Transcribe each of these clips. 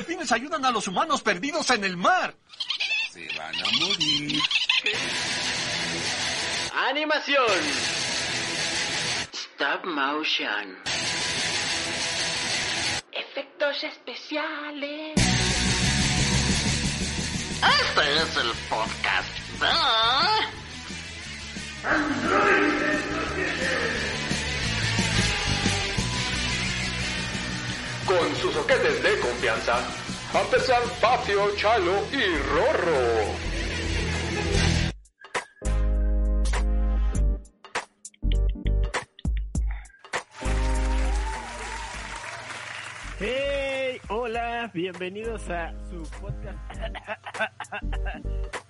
delfines ayudan a los humanos perdidos en el mar. Se van a morir. Animación. Stop motion. Efectos especiales. Este es el podcast de... Con sus soquetes de confianza, a empezar Fafio, Chalo y Rorro. Hey, hola, bienvenidos a su podcast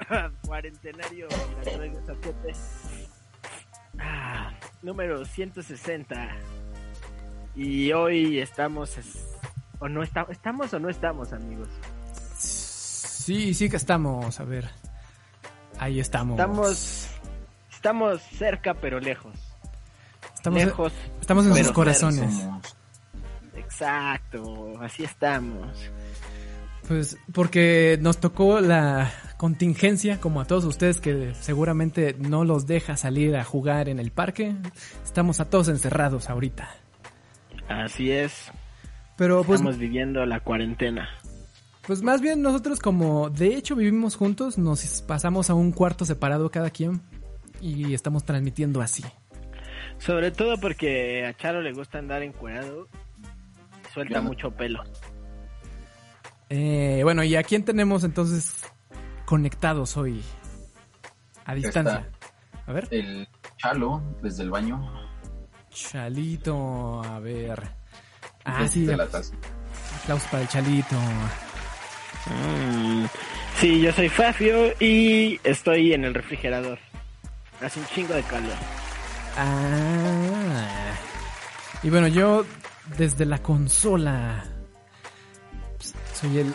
cuarentenario La Traigo Soquete. Ah, número 160. Y hoy estamos o no está, estamos o no estamos, amigos. Sí, sí que estamos, a ver. Ahí estamos. Estamos estamos cerca pero lejos. Estamos, lejos. estamos en sus corazones. Exacto, así estamos. Pues porque nos tocó la contingencia, como a todos ustedes que seguramente no los deja salir a jugar en el parque. Estamos a todos encerrados ahorita. Así es. Pero pues, Estamos viviendo la cuarentena. pues más bien nosotros como de hecho vivimos juntos, nos pasamos a un cuarto separado cada quien y estamos transmitiendo así. Sobre todo porque a Charo le gusta andar encuerado. Suelta mucho pelo. Eh, bueno, ¿y a quién tenemos entonces conectados hoy? A distancia. A ver. El Chalo, desde el baño. Chalito, a ver. Ah, sí, la aplausos para el Chalito. Mm, Sí, yo soy Fafio y estoy en el refrigerador. Hace un chingo de calor. Ah. Y bueno, yo desde la consola. pues, Soy el.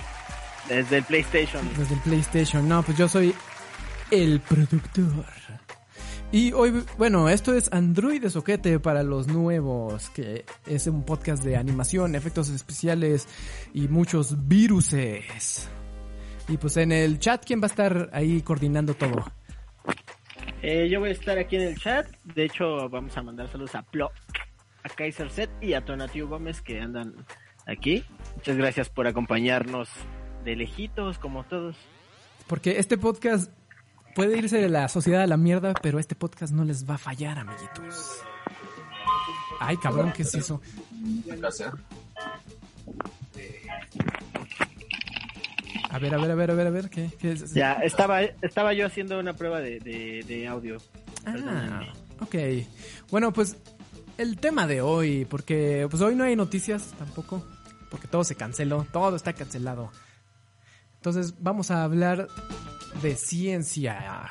Desde el PlayStation. Desde el PlayStation. No, pues yo soy el productor. Y hoy, bueno, esto es Android de Soquete para los nuevos, que es un podcast de animación, efectos especiales y muchos viruses. Y pues en el chat, ¿quién va a estar ahí coordinando todo? Eh, yo voy a estar aquí en el chat. De hecho, vamos a mandar saludos a Plo, a Kaiser Set y a Tonatiu Gómez que andan aquí. Muchas gracias por acompañarnos de lejitos, como todos. Porque este podcast puede irse de la sociedad a la mierda, pero este podcast no les va a fallar, amiguitos. Ay, cabrón, ¿qué es eso? A ver, a ver, a ver, a ver, a ver, ¿qué, qué es? Ya, estaba, estaba yo haciendo una prueba de, de, de audio. Ah, ok. Bueno, pues el tema de hoy, porque pues hoy no hay noticias tampoco, porque todo se canceló, todo está cancelado. Entonces vamos a hablar de ciencia.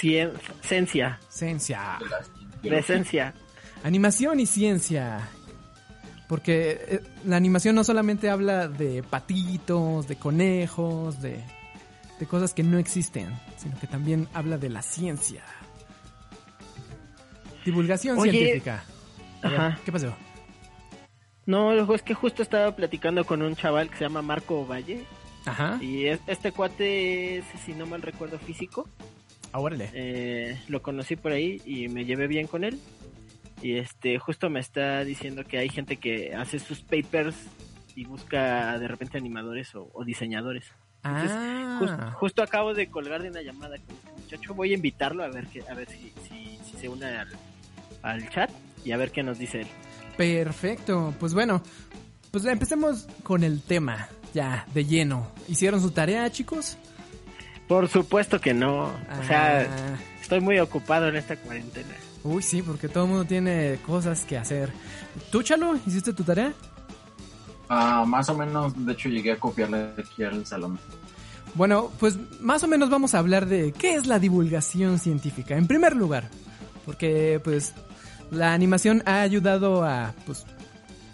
Cien- Ciencia, Ciencia. De esencia. Animación y ciencia. Porque eh, la animación no solamente habla de patitos, de conejos, de, de cosas que no existen, sino que también habla de la ciencia. Divulgación Oye. científica. Ajá. ¿Qué pasó? No, es que justo estaba platicando con un chaval que se llama Marco Valle. Ajá. Y es- este cuate es, si no mal recuerdo, físico. Ah, órale. Eh, lo conocí por ahí y me llevé bien con él. Y este, justo me está diciendo que hay gente que hace sus papers y busca de repente animadores o, o diseñadores. Ah. Jus- justo acabo de colgar de una llamada con este muchacho. Voy a invitarlo a ver que, a ver si, si, si se une al, al chat y a ver qué nos dice él. Perfecto. Pues bueno, pues empecemos con el tema, ya, de lleno. ¿Hicieron su tarea, chicos? Por supuesto que no. O sea, Ah. estoy muy ocupado en esta cuarentena. Uy, sí, porque todo el mundo tiene cosas que hacer. ¿Tú, Chalo, hiciste tu tarea? Ah, más o menos, de hecho, llegué a copiarle aquí al salón. Bueno, pues más o menos vamos a hablar de qué es la divulgación científica. En primer lugar, porque pues la animación ha ayudado a pues a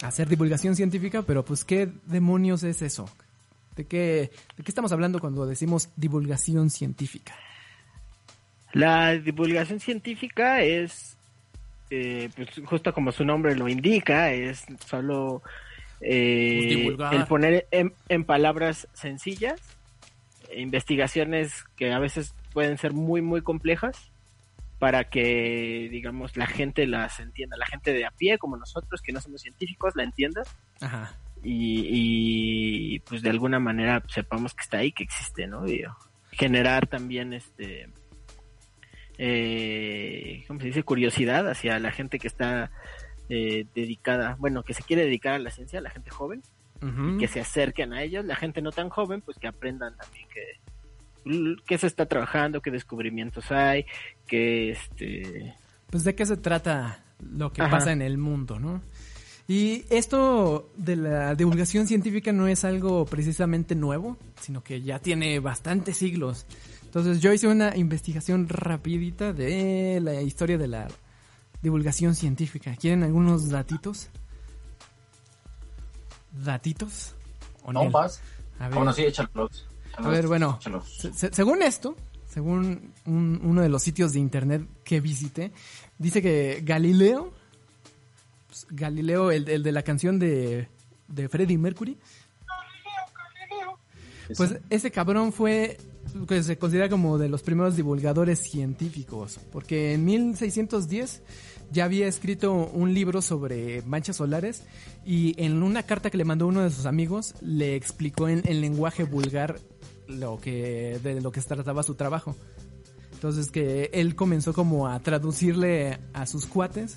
hacer divulgación científica, pero pues qué demonios es eso? ¿De qué, de qué estamos hablando cuando decimos divulgación científica? La divulgación científica es, eh, pues justo como su nombre lo indica, es solo eh, Pues el poner en, en palabras sencillas investigaciones que a veces pueden ser muy muy complejas para que digamos la gente las entienda, la gente de a pie como nosotros que no somos científicos la entienda Ajá. y, y, pues de alguna manera sepamos que está ahí, que existe, ¿no? Y generar también este eh, ¿cómo se dice? curiosidad hacia la gente que está eh, dedicada, bueno, que se quiere dedicar a la ciencia, la gente joven, que se acerquen a ellos, la gente no tan joven, pues que aprendan también que qué se está trabajando, qué descubrimientos hay, que este Pues de qué se trata lo que Ajá. pasa en el mundo, ¿no? Y esto de la divulgación científica no es algo precisamente nuevo, sino que ya tiene bastantes siglos. Entonces yo hice una investigación rapidita de la historia de la divulgación científica. ¿Quieren algunos datitos? ¿Datitos? ¿O ¿No no? vas? A ver. Bueno, sí, échalos. A ver, bueno, se- según esto, según un- uno de los sitios de internet que visité, dice que Galileo, pues, Galileo, el, el de la canción de, de Freddie Mercury, pues ese cabrón fue, que se considera como de los primeros divulgadores científicos, porque en 1610 ya había escrito un libro sobre manchas solares y en una carta que le mandó uno de sus amigos le explicó en, en lenguaje vulgar lo que de lo que trataba su trabajo. Entonces que él comenzó como a traducirle a sus cuates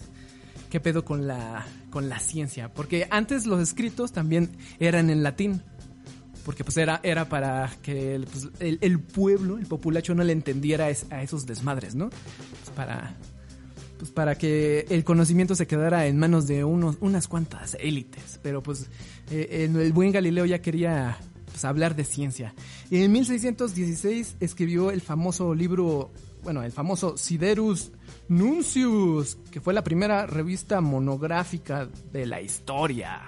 qué pedo con la con la ciencia, porque antes los escritos también eran en latín porque pues era, era para que pues, el- el pueblo, el populacho no le entendiera es- a esos desmadres, ¿no? Pues para, pues para que el conocimiento se quedara en manos de unos, unas cuantas élites. Pero pues eh, el buen Galileo ya quería pues, hablar de ciencia. Y en 1616 escribió el famoso libro, bueno, el famoso Siderus Nuncius, que fue la primera revista monográfica de la historia.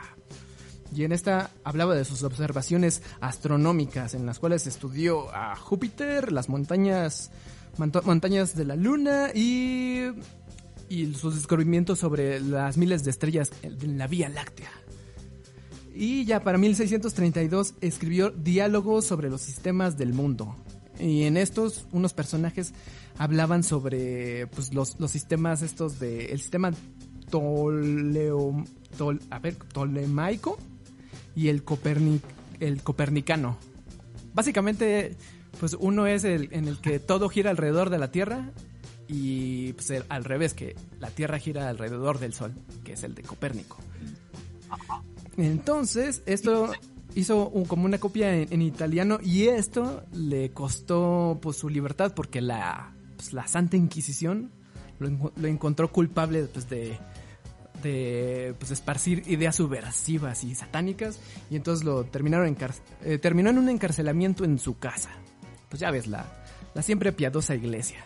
Y en esta hablaba de sus observaciones astronómicas, en las cuales estudió a Júpiter, las montañas, montañas de la Luna y, y sus descubrimientos sobre las miles de estrellas en la Vía Láctea. Y ya para 1632 escribió Diálogos sobre los sistemas del mundo. Y en estos unos personajes hablaban sobre pues, los, los sistemas estos de el sistema tol- a ver, tolemaico y el, el copernicano. Básicamente, pues uno es el en el que todo gira alrededor de la Tierra y pues al revés, que la Tierra gira alrededor del Sol, que es el de Copérnico. Entonces, esto hizo como una copia en, italiano y esto le costó pues su libertad porque la, pues, la Santa Inquisición lo encontró culpable pues, de, de pues, esparcir ideas subversivas y satánicas y entonces lo terminaron encar- eh, terminó en un encarcelamiento en su casa. Pues ya ves, la, la siempre piadosa iglesia.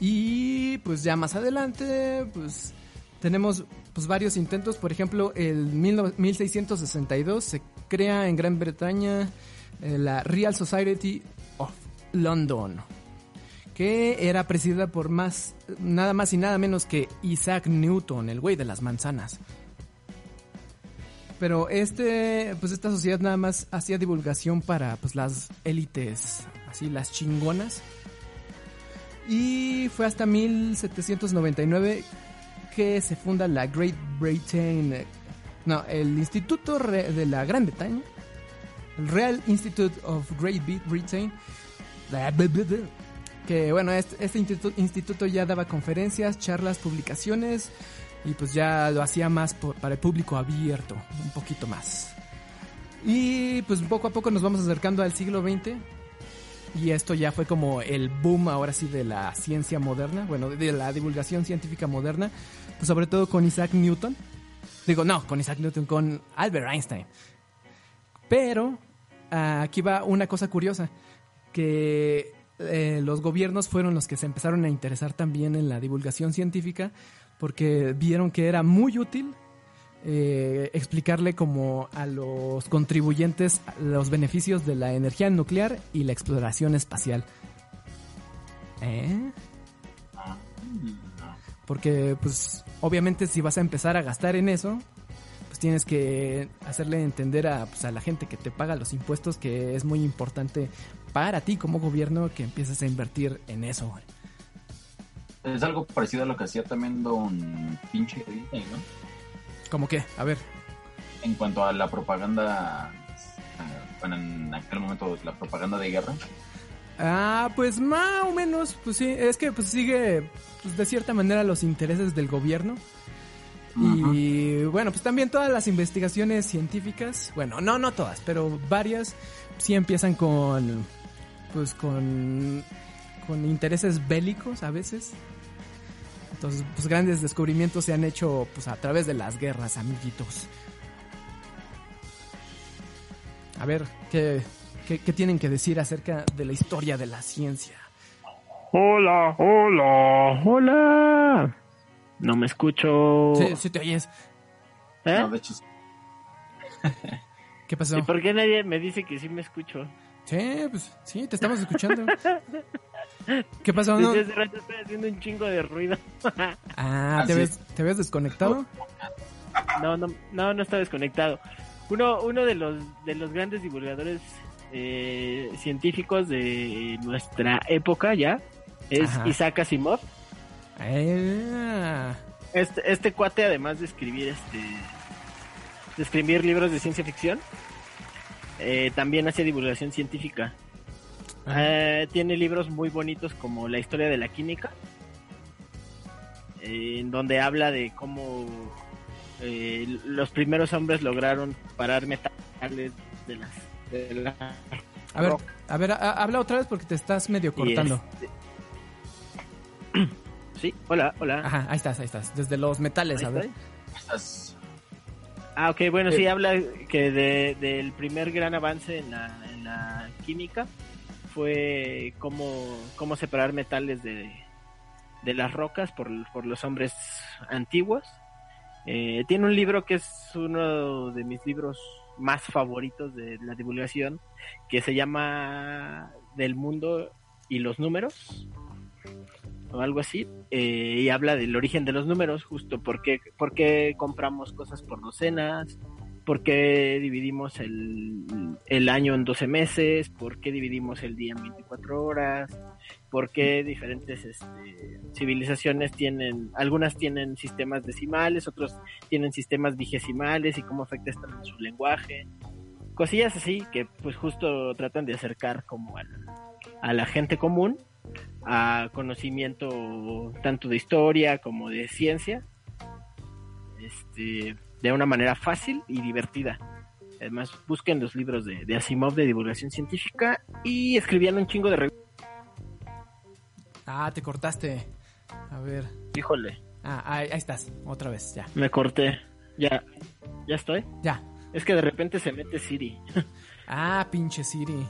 Y pues ya más adelante, pues tenemos pues varios intentos. Por ejemplo, el 19- 1662 se crea en Gran Bretaña eh, la Real Society of London, que era presidida por más nada más y nada menos que Isaac Newton, el güey de las manzanas. Pero este, pues esta sociedad nada más hacía divulgación para pues las élites, así las chingonas. Y fue hasta 1799 que se funda la Great Britain, eh, no, el Instituto de la Gran Bretaña, el Real Institute of Great Bri- Britain, que bueno, este, este instituto, instituto ya daba conferencias, charlas, publicaciones y pues ya lo hacía más por- para el público abierto, un poquito más. Y pues poco a poco nos vamos acercando al siglo XX y esto ya fue como el boom ahora sí de la ciencia moderna, bueno, de la divulgación científica moderna, pues sobre todo con Isaac Newton, Digo, no, con Isaac Newton, con Albert Einstein. Pero ah, aquí va una cosa curiosa, que eh, los gobiernos fueron los que se empezaron a interesar también en la divulgación científica porque vieron que era muy útil eh, explicarle como a los contribuyentes los beneficios de la energía nuclear y la exploración espacial. ¿Eh? Porque, pues, obviamente si vas a empezar a gastar en eso, pues tienes que hacerle entender a, pues, a la gente que te paga los impuestos que es muy importante para ti como gobierno que empieces a invertir en eso. Es algo parecido a lo que hacía también Don pinche ¿no? ¿Cómo qué? A ver. En cuanto a la propaganda, eh, bueno, en aquel momento la propaganda de guerra. Ah, pues más o menos, pues sí, es que pues sigue pues, de cierta manera los intereses del gobierno. Y bueno, pues también todas las investigaciones científicas, bueno, no, no todas, pero varias sí empiezan con, pues con, con intereses bélicos a veces. Entonces, pues grandes descubrimientos se han hecho pues a través de las guerras, amiguitos. A ver, ¿qué, qué, qué tienen que decir acerca de la historia de la ciencia? Hola, hola, hola. No me escucho. Sí, sí te oyes. ¿Eh? No, de hecho, ¿Qué pasó? ¿Y por qué nadie me dice que sí me escucho? Sí, pues sí, te estamos escuchando. ¿Qué pasó? No? Desde hace rato estoy haciendo un chingo de ruido. Ah, ¿te ves, ¿te ves desconectado? No, no, no, no está desconectado. Uno, uno de los de los grandes divulgadores eh, científicos de nuestra época ya es Ajá. Isaac Asimov. Ah, Este, este cuate, además de escribir este de escribir libros de ciencia ficción, eh, también hace divulgación científica. Eh, tiene libros muy bonitos como La historia de la química, eh, en donde habla de cómo eh, los primeros hombres lograron parar metales de las de la a ver, a ver, a- habla otra vez porque te estás medio cortando. este- Sí, hola, hola. Ajá, ahí estás, ahí estás. Desde los metales, Ahí a ver. estás- Ah, ok, bueno, sí, habla que de, del primer gran avance en la, en la química fue cómo, cómo separar metales de, de las rocas por, por los hombres antiguos. Eh, tiene un libro que es uno de mis libros más favoritos de la divulgación, que se llama Del mundo y los números, o algo así, eh, y habla del origen de los números, justo por qué, por qué compramos cosas por docenas, por qué dividimos el, el año en 12 meses, por qué dividimos el día en 24 horas, por qué diferentes este, civilizaciones tienen, algunas tienen sistemas decimales, otros tienen sistemas vigesimales y cómo afecta esto en su lenguaje. Cosillas así que pues justo tratan de acercar como al, a la gente común a conocimiento tanto de historia como de ciencia este de una manera fácil y divertida además busquen los libros de, de Asimov de divulgación científica y escribían un chingo de revistas Ah, te cortaste. A ver. híjole Ah, ahí, ahí estás. Otra vez, ya. me corté ya ya estoy Ya. es que de repente se mete Siri Ah, pinche Siri.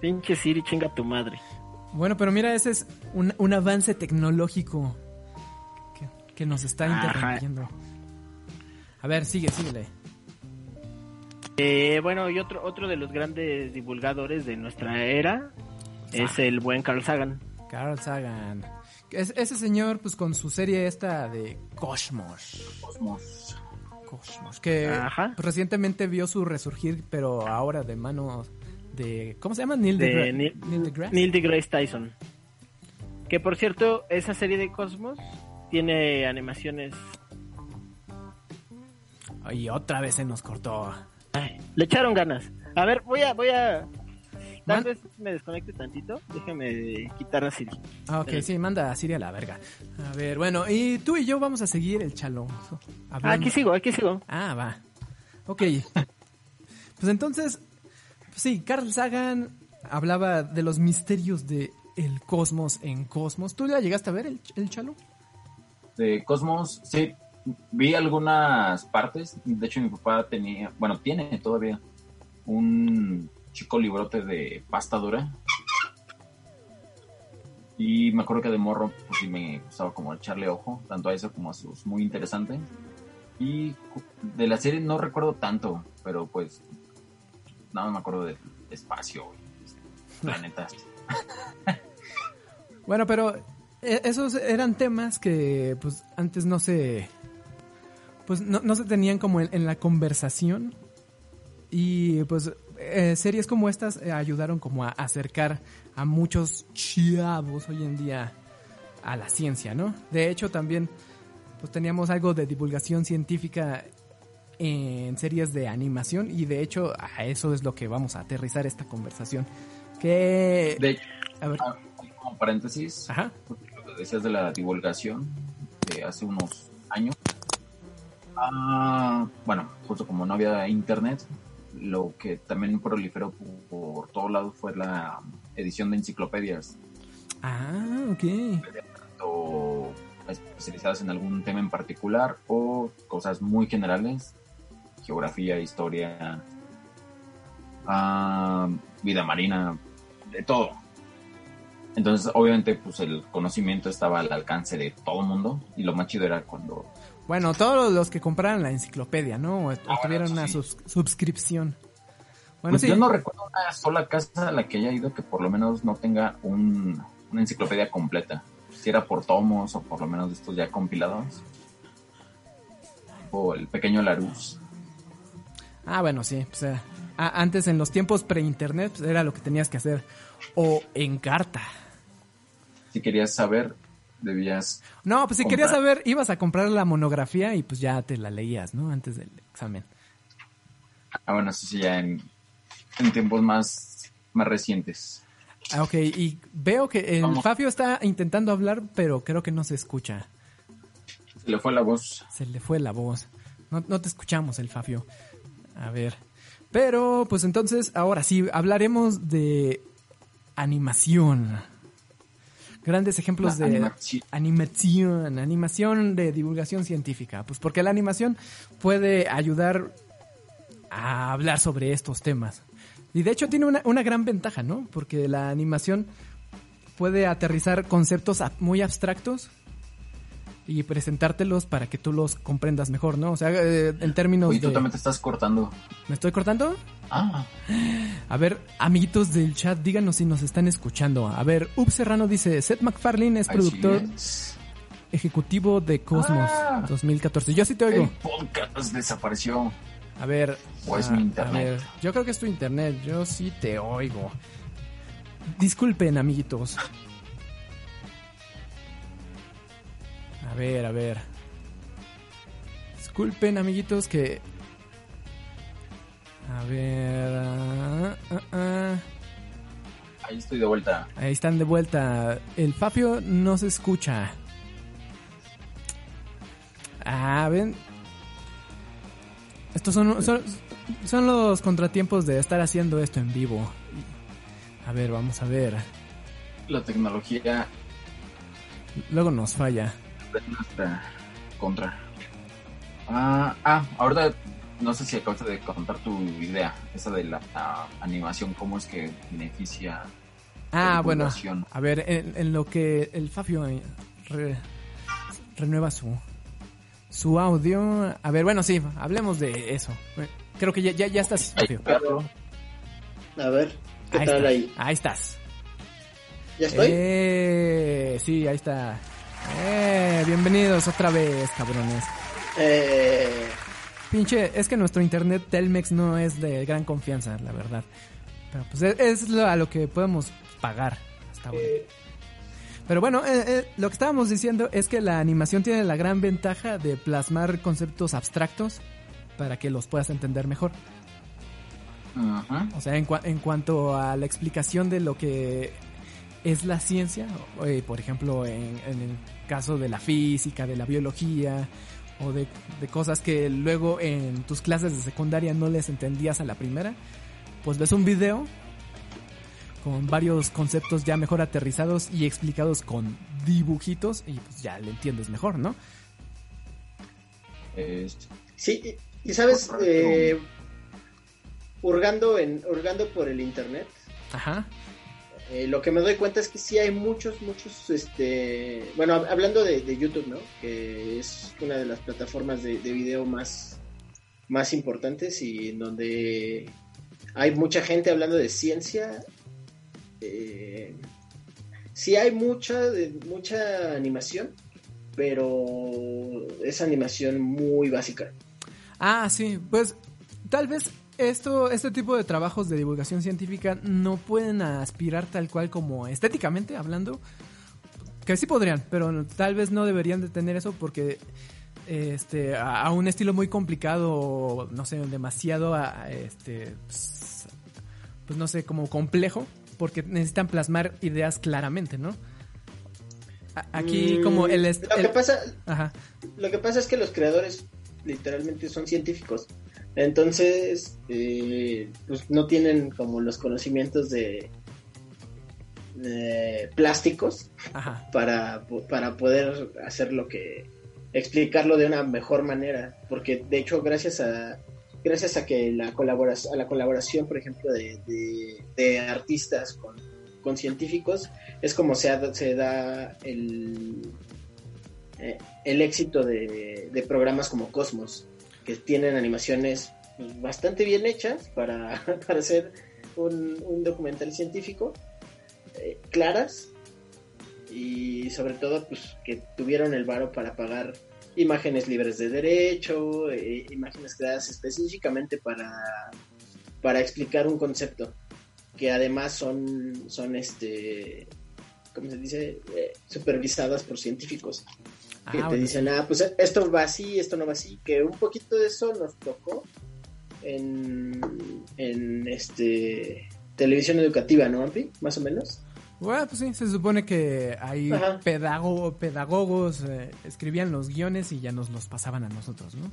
pinche Siri chinga tu madre Bueno, pero mira, ese es un, un avance tecnológico que, que nos está Ajá. A ver, sigue, síguele. Eh, bueno, y otro, otro de los grandes divulgadores de nuestra era es el buen Carl Sagan. Carl Sagan. Es- ese señor, pues con su serie esta de Cosmos. Cosmos. Cosmos. Que Ajá. pues, recientemente vio su resurgir, pero ahora de mano de. ¿Cómo se llama? Neil, De Neil- Neil deGrasse. Neil deGrasse Tyson. Que por cierto, esa serie de Cosmos tiene animaciones. Y otra vez se nos cortó. Ay, le echaron ganas. A ver, voy a, voy a. Tal Man- vez me desconecte tantito. Déjame quitar a Siri. Ah, ok, sí, manda a Siri a la verga. A ver, bueno, y tú y yo vamos a seguir el. Ah, hablando. aquí sigo, aquí sigo. Ah, va. Ok. Pues entonces, pues sí, Carl Sagan hablaba de los misterios de el cosmos en cosmos. ¿Tú ya llegaste a ver el, el chalo? De Cosmos, sí. Vi algunas partes. De hecho, mi papá tenía, bueno, tiene todavía un chico librote de pasta dura. Y me acuerdo que de morro, pues sí me gustaba como echarle ojo, tanto a eso como a sus muy interesantes. Y de la serie no recuerdo tanto, pero pues nada más me acuerdo del espacio y planetas. Bueno, pero eh, esos eran temas que pues antes no se pues no, no se tenían como en, en la conversación y pues eh, series como estas eh, ayudaron como a acercar a muchos chavos hoy en día a la ciencia, ¿no? De hecho también pues teníamos algo de divulgación científica en series de animación y de hecho a eso es lo que vamos a aterrizar esta conversación. Que De hecho, a ver, ah, como paréntesis, ajá. lo que decías de la divulgación de hace unos años. Ah, bueno, justo como no había internet, lo que también proliferó por, por todos lados fue la edición de enciclopedias, Ah, ok. o especializadas en algún tema en particular o cosas muy generales, geografía, historia, ah, vida marina, de todo. Entonces, obviamente, pues el conocimiento estaba al alcance de todo el mundo y lo más chido era cuando Bueno, todos los que compraran la enciclopedia, ¿no? O, o Ah, tuvieran una sí. sus- suscripción. Bueno, Pues sí. yo no recuerdo una sola casa a la que haya ido que por lo menos no tenga un, una enciclopedia completa. Si era por tomos o por lo menos de estos ya compilados. O el pequeño Larus. Ah, bueno, sí. pues, antes, en los tiempos pre-internet, pues, era lo que tenías que hacer. O en carta. Si querías saber, debías... No, pues si Comprar. querías saber, ibas a comprar la monografía y pues ya te la leías, ¿no? Antes del examen. Ah, bueno, eso sí, ya en, en tiempos más, más recientes. Ah, ok, y veo que el Vamos. Fafio está intentando hablar, pero creo que no se escucha. Se le fue la voz. Se le fue la voz. No, no te escuchamos, el Fafio. A ver. Pero, pues entonces, ahora sí, hablaremos de animación. Grandes ejemplos La de animación. animación, animación de divulgación científica. Pues porque la animación puede ayudar a hablar sobre estos temas. Y de hecho tiene una, una gran ventaja, ¿no? Porque la animación puede aterrizar conceptos muy abstractos y presentártelos para que tú los comprendas mejor, ¿no? O sea, eh, en términos Oye, tú de... también te estás cortando. ¿Me estoy cortando? Ah, A ver, amiguitos del chat, díganos si nos están escuchando. A ver, Up Serrano dice, Seth MacFarlane es así productor es. ejecutivo de Cosmos Ah. 2014. Yo sí te El oigo. podcast desapareció. A ver. ¿O es a- mi internet? a ver, yo creo que es tu internet. Yo sí te oigo. Disculpen, amiguitos. A ver, a ver. Disculpen, amiguitos, que. A ver. ah, ah, ah. Ahí estoy de vuelta. Ahí están de vuelta. El Fabio no se escucha. Ah, ven. Estos son, son, son los contratiempos de estar haciendo esto en vivo. A ver, vamos a ver. La tecnología Luego nos falla. Nuestra contra. Ah, ah, ahorita no sé si acabas de contar tu idea, esa de la, animación, cómo es que beneficia. Ah, la bueno. A ver, en, en lo que el Fabio eh, re- renueva su su audio. A ver, bueno, sí, hablemos de eso. Creo que ya, ya, ya estás, Fabio. A ver, ¿qué Ahí tal estás. ahí? Ahí estás. ¿Ya estoy? Eh, sí, ahí está. Eh, bienvenidos otra vez, cabrones. Eh, Pinche, es que nuestro internet Telmex no es de gran confianza, la verdad. Pero pues es, es lo, a lo que podemos pagar hasta ahora. Pero bueno, eh, eh, lo que estábamos diciendo es que la animación tiene la gran ventaja de plasmar conceptos abstractos para que los puedas entender mejor. Ajá. O sea, en, cua- en cuanto a la explicación de lo que es la ciencia, o, eh, por ejemplo, en, en el caso de la física, de la biología, o de, de cosas que luego en tus clases de secundaria no les entendías a la primera, pues ves un video con varios conceptos ya mejor aterrizados y explicados con dibujitos y pues ya le entiendes mejor, ¿no? Sí, y, y sabes, eh, hurgando, en, hurgando por el internet, Ajá. Eh, lo que me doy cuenta es que sí hay muchos, muchos, este, bueno, hab- hablando de, de YouTube, ¿no? Que es una de las plataformas de, de video más, más importantes y en donde hay mucha gente hablando de ciencia. Eh, sí hay mucha, mucha animación, pero es animación muy básica. Ah, sí, pues tal vez esto, este tipo de trabajos de divulgación científica no pueden aspirar tal cual como estéticamente hablando, que sí podrían, pero tal vez no deberían de tener eso porque este a, a un estilo muy complicado, no sé, demasiado a- este pues, pues no sé, como complejo, porque necesitan plasmar ideas claramente, ¿no? A- Aquí Mm, como el, Lo que pasa, ajá. Lo que pasa es que los creadores literalmente son científicos. Entonces, eh, pues no tienen como los conocimientos de, de plásticos Ajá. para, para poder hacer lo que explicarlo de una mejor manera porque de hecho gracias a gracias a que la colaboración a la colaboración por ejemplo de, de- de artistas con, con científicos es como se, ha- se da el eh, el éxito de, de programas como Cosmos que tienen animaciones bastante bien hechas para, para hacer un, un documental científico eh, claras y sobre todo pues que tuvieron el varo para pagar imágenes libres de derecho, eh, imágenes creadas específicamente para, para explicar un concepto que además son son este ¿cómo se dice? Eh, supervisadas por científicos que Ah, te bueno, dicen, ah, pues esto va así, esto no va así, que un poquito de eso nos tocó en, en este televisión educativa, ¿no, Ampi? Más o menos. Bueno, pues sí, se supone que ahí pedago- pedagogos eh, escribían los guiones y ya nos los pasaban a nosotros, ¿no?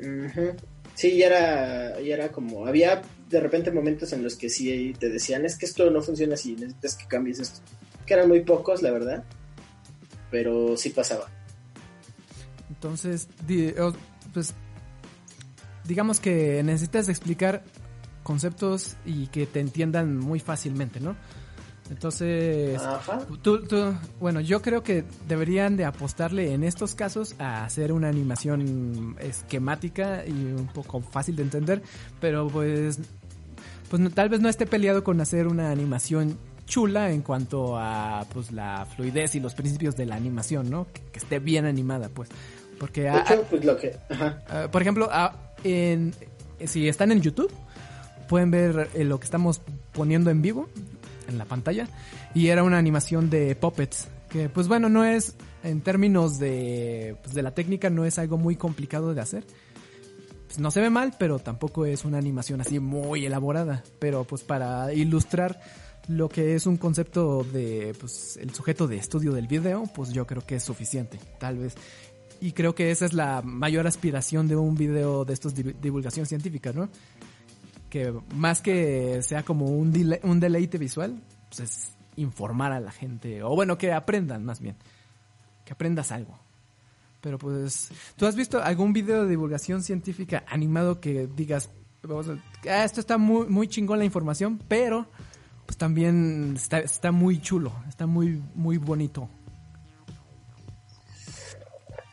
Ujú. Sí, ya era, ya era como, había de repente momentos en los que sí te decían, es que esto no funciona así, necesitas que cambies esto. Que eran muy pocos, la verdad, pero sí pasaba. Entonces, pues, digamos que necesitas explicar conceptos y que te entiendan muy fácilmente, ¿no? Entonces, tú, tú- bueno, yo creo que deberían de apostarle en estos casos a hacer una animación esquemática y un poco fácil de entender, pero pues, pues no- tal vez no esté peleado con hacer una animación chula en cuanto a pues la fluidez y los principios de la animación, ¿no? Que, que esté bien animada, pues, porque De pues lo que... Ajá. Por ejemplo, en, si están en YouTube, pueden ver eh, lo que estamos poniendo en vivo en la pantalla. Y era una animación de puppets. Que pues bueno, no es, en términos de, pues, de la técnica, no es algo muy complicado de hacer. Pues, no se ve mal, pero tampoco es una animación así muy elaborada. Pero pues para ilustrar lo que es un concepto de pues el sujeto de estudio del video, pues yo creo que es suficiente, tal vez. Y creo que esa es la mayor aspiración de un video de estos div- divulgación científica, ¿no? Que más que sea como un, dile- un deleite visual, pues es informar a la gente, o bueno, que aprendan más bien, que aprendas algo. Pero pues, ¿tú has visto algún video de divulgación científica animado que digas, vamos a- "Ah, esto está muy, muy chingón la información, pero pues también está, está muy chulo, está muy, muy bonito?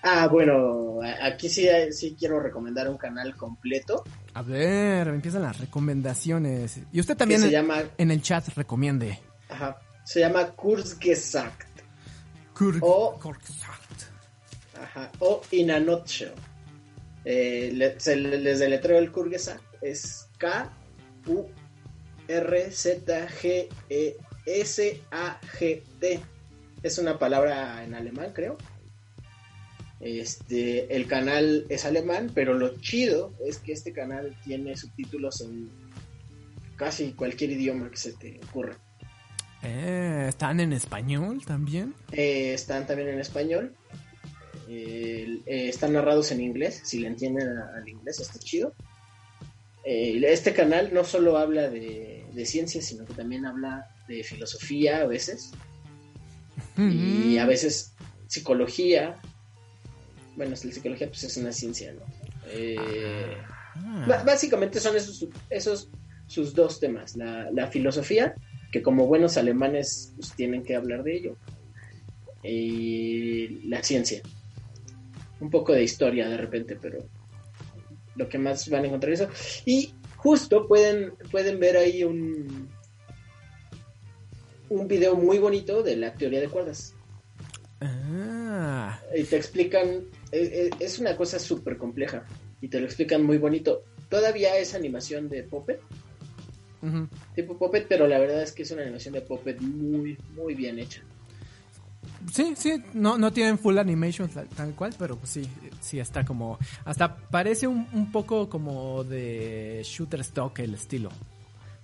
Ah, bueno, aquí sí, sí quiero recomendar un canal completo A ver, empiezan las recomendaciones. Y usted también se en, llama, en el chat recomiende. ajá, se llama Kurzgesagt. Kur- O- Kurzgesagt. Ajá, o In a Nutshell. Eh, le- se les deletreo el Kurgesagt. Es K-U-R-Z-G-E-S-A-G-T. Es una palabra en alemán, creo. Este, el canal es alemán, pero lo chido es que este canal tiene subtítulos en casi cualquier idioma que se te ocurra. Eh, ¿Están en español también? Eh, están también en español. Eh, están narrados en inglés. Si le entienden al inglés, está chido. Este canal no solo habla de, de ciencia, sino que también habla de filosofía a veces. Y a veces psicología. Bueno, la psicología pues es una ciencia, ¿no? Eh, Ah. básicamente son esos, esos sus dos temas, la, la filosofía, que como buenos alemanes pues, tienen que hablar de ello, y la ciencia. Un poco de historia de repente, pero lo que más van a encontrar eso. Y justo pueden, pueden ver ahí un, un video muy bonito de la teoría de cuerdas. Ah. Y te explican, es, una cosa súper compleja y te lo explican muy bonito. Todavía es animación de Puppet, tipo Puppet, pero la verdad es que es una animación de Puppet muy, muy bien hecha. Sí, sí, no, no tienen full animation tal, cual, pero pues sí, sí está como... Hasta parece un, un poco como de shooter stock el estilo.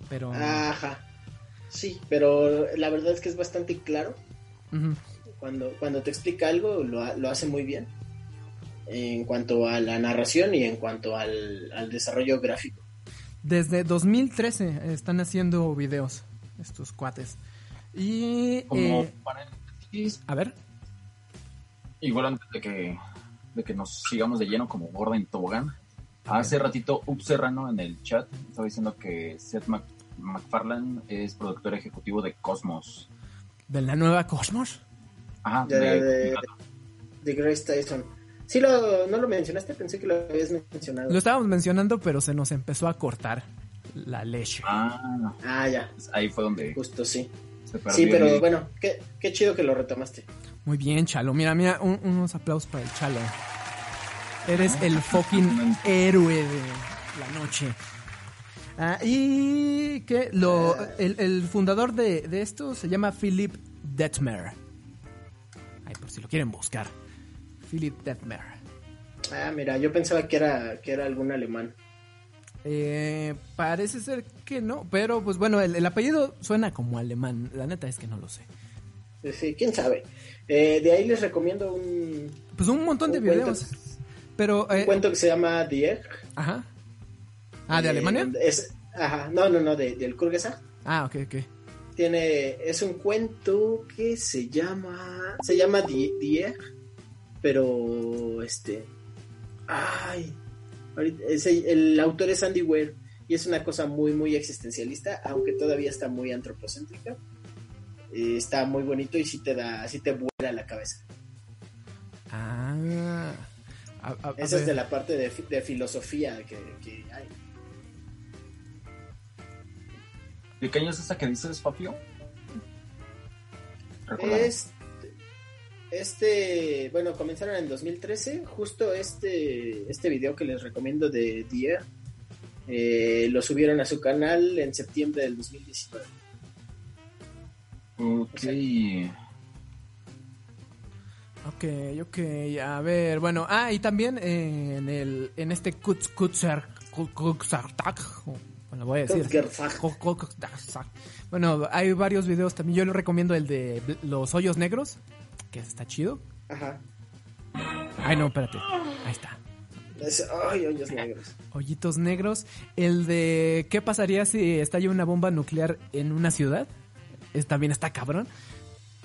Pero... Ajá. Sí, pero la verdad es que es bastante claro. Cuando, cuando te explica algo, lo, lo hace muy bien. En cuanto a la narración y en cuanto al, al desarrollo gráfico. Desde 2013 están haciendo videos estos cuates. Y... Como eh, paréntesis, a ver. igual antes de que, de que nos sigamos de lleno como gorda en tobogán, hace ratito Up Serrano en el chat estaba diciendo que Seth Mac- MacFarlane es productor ejecutivo de Cosmos. ¿De la nueva Cosmos? Ajá, De, de- de, de Grace Tyson. Sí, lo, no lo mencionaste, pensé que lo habías mencionado. Lo estábamos mencionando, pero se nos empezó a cortar la leche. Ah, Ah, ya, pues ahí fue donde justo sí. se perdió. Sí, pero el- bueno, qué, qué chido que lo retomaste. Muy bien, Chalo. Mira, mira, un- unos aplausos para el Chalo. Eres el fucking héroe de la noche. Ah, y que lo, el, el fundador de, de esto se llama Philip Detmer. Ay, por si lo quieren buscar. Philip Detmer. Ah, mira, yo pensaba que era, que era algún alemán. Eh, parece ser que no, pero pues bueno, el, el apellido suena como alemán. La neta es que no lo sé. Sí, quién sabe. Eh, de ahí les recomiendo un, Pues un montón de Un videos. Pero, un eh, cuento que se llama Die Egg. ajá. Ah, ¿de Eh, Alemania? Es, ajá, no, no, no, de, del Kurgesach. Ah, ok, ok. Tiene, es un cuento que se llama, se llama Die, Die Egg, pero este, ay, ahorita- el autor es Andy Weir y es una cosa muy, muy existencialista, aunque todavía está muy antropocéntrica. Eh, está muy bonito y sí te da, sí te vuela la cabeza. Ah. A- a- a Esa es de la parte de, de filosofía que, que hay. ¿De qué año es esa que dices, Fabio? Recuérdame. Este, bueno, comenzaron en 2013. Justo este, este video que les recomiendo de Dear eh, lo subieron a su canal en septiembre del 2019. Ok. Ok, ok, a ver, bueno, ah, y también eh, en el, en este Kutz, Kutzer, Ku- Kutzartak, o- bueno, voy a decir. Bueno, hay varios videos también, yo les recomiendo el de los hoyos negros, que está chido. Ajá. Ay, no, espérate, ahí está. Es- ay, hoyos negros. Hoyitos negros. El de ¿qué pasaría si estalla una bomba nuclear en una ciudad? Es, también está cabrón.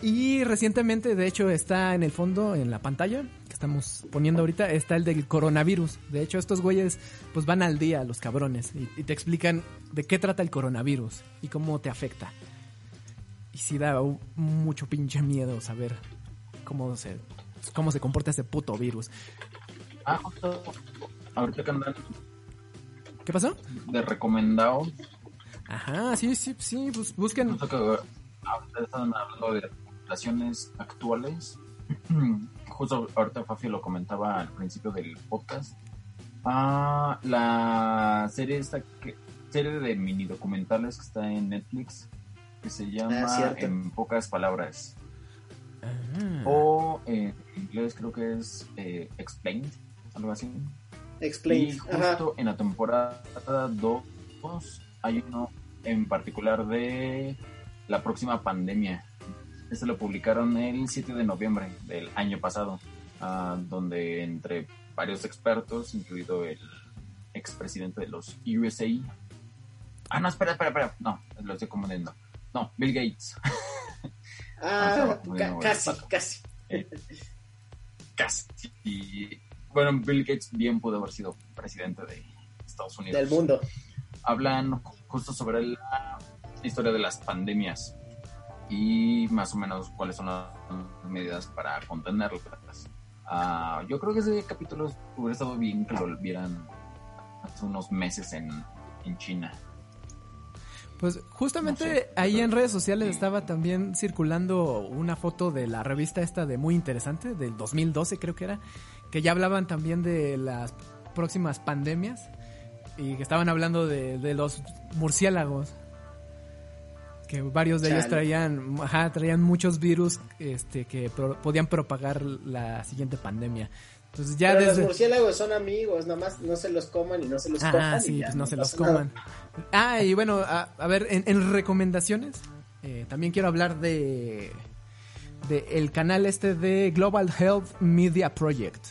Y recientemente, de hecho, está en el fondo, en la pantalla que estamos poniendo ahorita, está el del coronavirus. De hecho, estos güeyes pues van al día, los cabrones, y, y te explican de qué trata el coronavirus y cómo te afecta. Y sí da mucho pinche miedo saber cómo se, cómo se comporta ese puto virus. Ah, justo. Ahorita que andan ¿Qué pasó? de recomendado, Ajá, sí, sí, sí, pues busquen. justo que ahorita están hablando de recomendaciones actuales. Justo ahorita Fafi lo comentaba al principio del podcast. Ah, la serie esta que, serie de mini documentales que está en Netflix que se llama Ah, cierto. En pocas palabras. Ah. O en inglés creo que es eh, Explained, algo así. Explain. Y Ajá. justo en la temporada 2 hay uno en particular de la próxima pandemia. Este lo publicaron el 7 de noviembre del año pasado, ah, donde entre varios expertos, incluido el expresidente de los USA. Ah, no, espera, espera, espera. No, lo estoy confundiendo. No, Bill Gates. Ah, bueno, ca- bueno, casi, bueno. casi. casi. Bueno, Bill Gates bien pudo haber sido presidente de Estados Unidos. Del mundo. Hablan justo sobre la historia de las pandemias y más o menos cuáles son las medidas para contenerlas. Ah, yo creo que ese capítulo hubiera estado bien que lo vieran hace unos meses en, en China. Pues justamente No sé, ahí en redes sociales estaba también circulando una foto de la revista esta de Muy Interesante, del 2012 creo que era, que ya hablaban también de las próximas pandemias y que estaban hablando de, de los murciélagos. Que varios de ellos traían, ajá, traían muchos virus este, que pro- podían propagar la siguiente pandemia. Entonces ya Pero desde... los murciélagos son amigos, nomás no se los coman y no se los Ah, coman. y sí, ya, pues no se los nada. coman. Ah, y bueno, a, a ver, en, en recomendaciones, eh, también quiero hablar de, de el canal este de Global Health Media Project.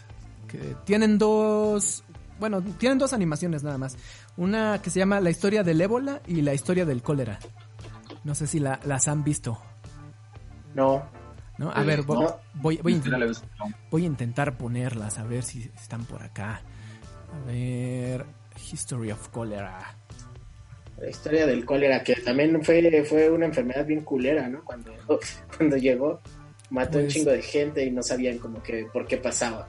Que tienen dos, bueno, tienen dos animaciones nada más. Una que se llama La historia del ébola y La historia del cólera. No sé si la- las han visto, No, ¿no? A Eh, ver, no. voy, voy, a no. voy a intentar ponerlas, a ver si están por acá. A ver, History of Cholera. la historia del cólera, que también fue, fue una enfermedad bien culera, ¿no? Cuando, cuando llegó, mató un Pues- chingo de gente y no sabían como que por qué pasaba.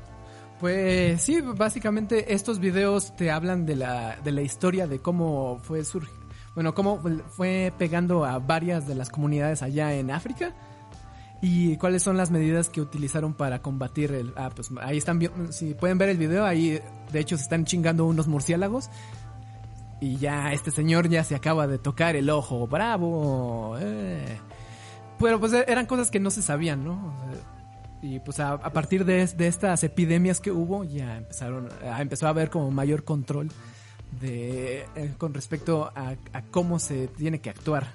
Pues sí, básicamente estos videos te hablan de la, de la historia de cómo fue sur bueno, cómo fue pegando a varias de las comunidades allá en África y cuáles son las medidas que utilizaron para combatir el ah, pues ahí están si pueden ver el video, ahí de hecho se están chingando unos murciélagos y ya este señor ya se acaba de tocar el ojo, bravo. eh. Pero pues eran cosas que no se sabían, ¿no? Y pues a, partir de, de estas epidemias que hubo, ya empezaron, a, empezó a haber como mayor control de eh, con respecto a cómo se tiene que actuar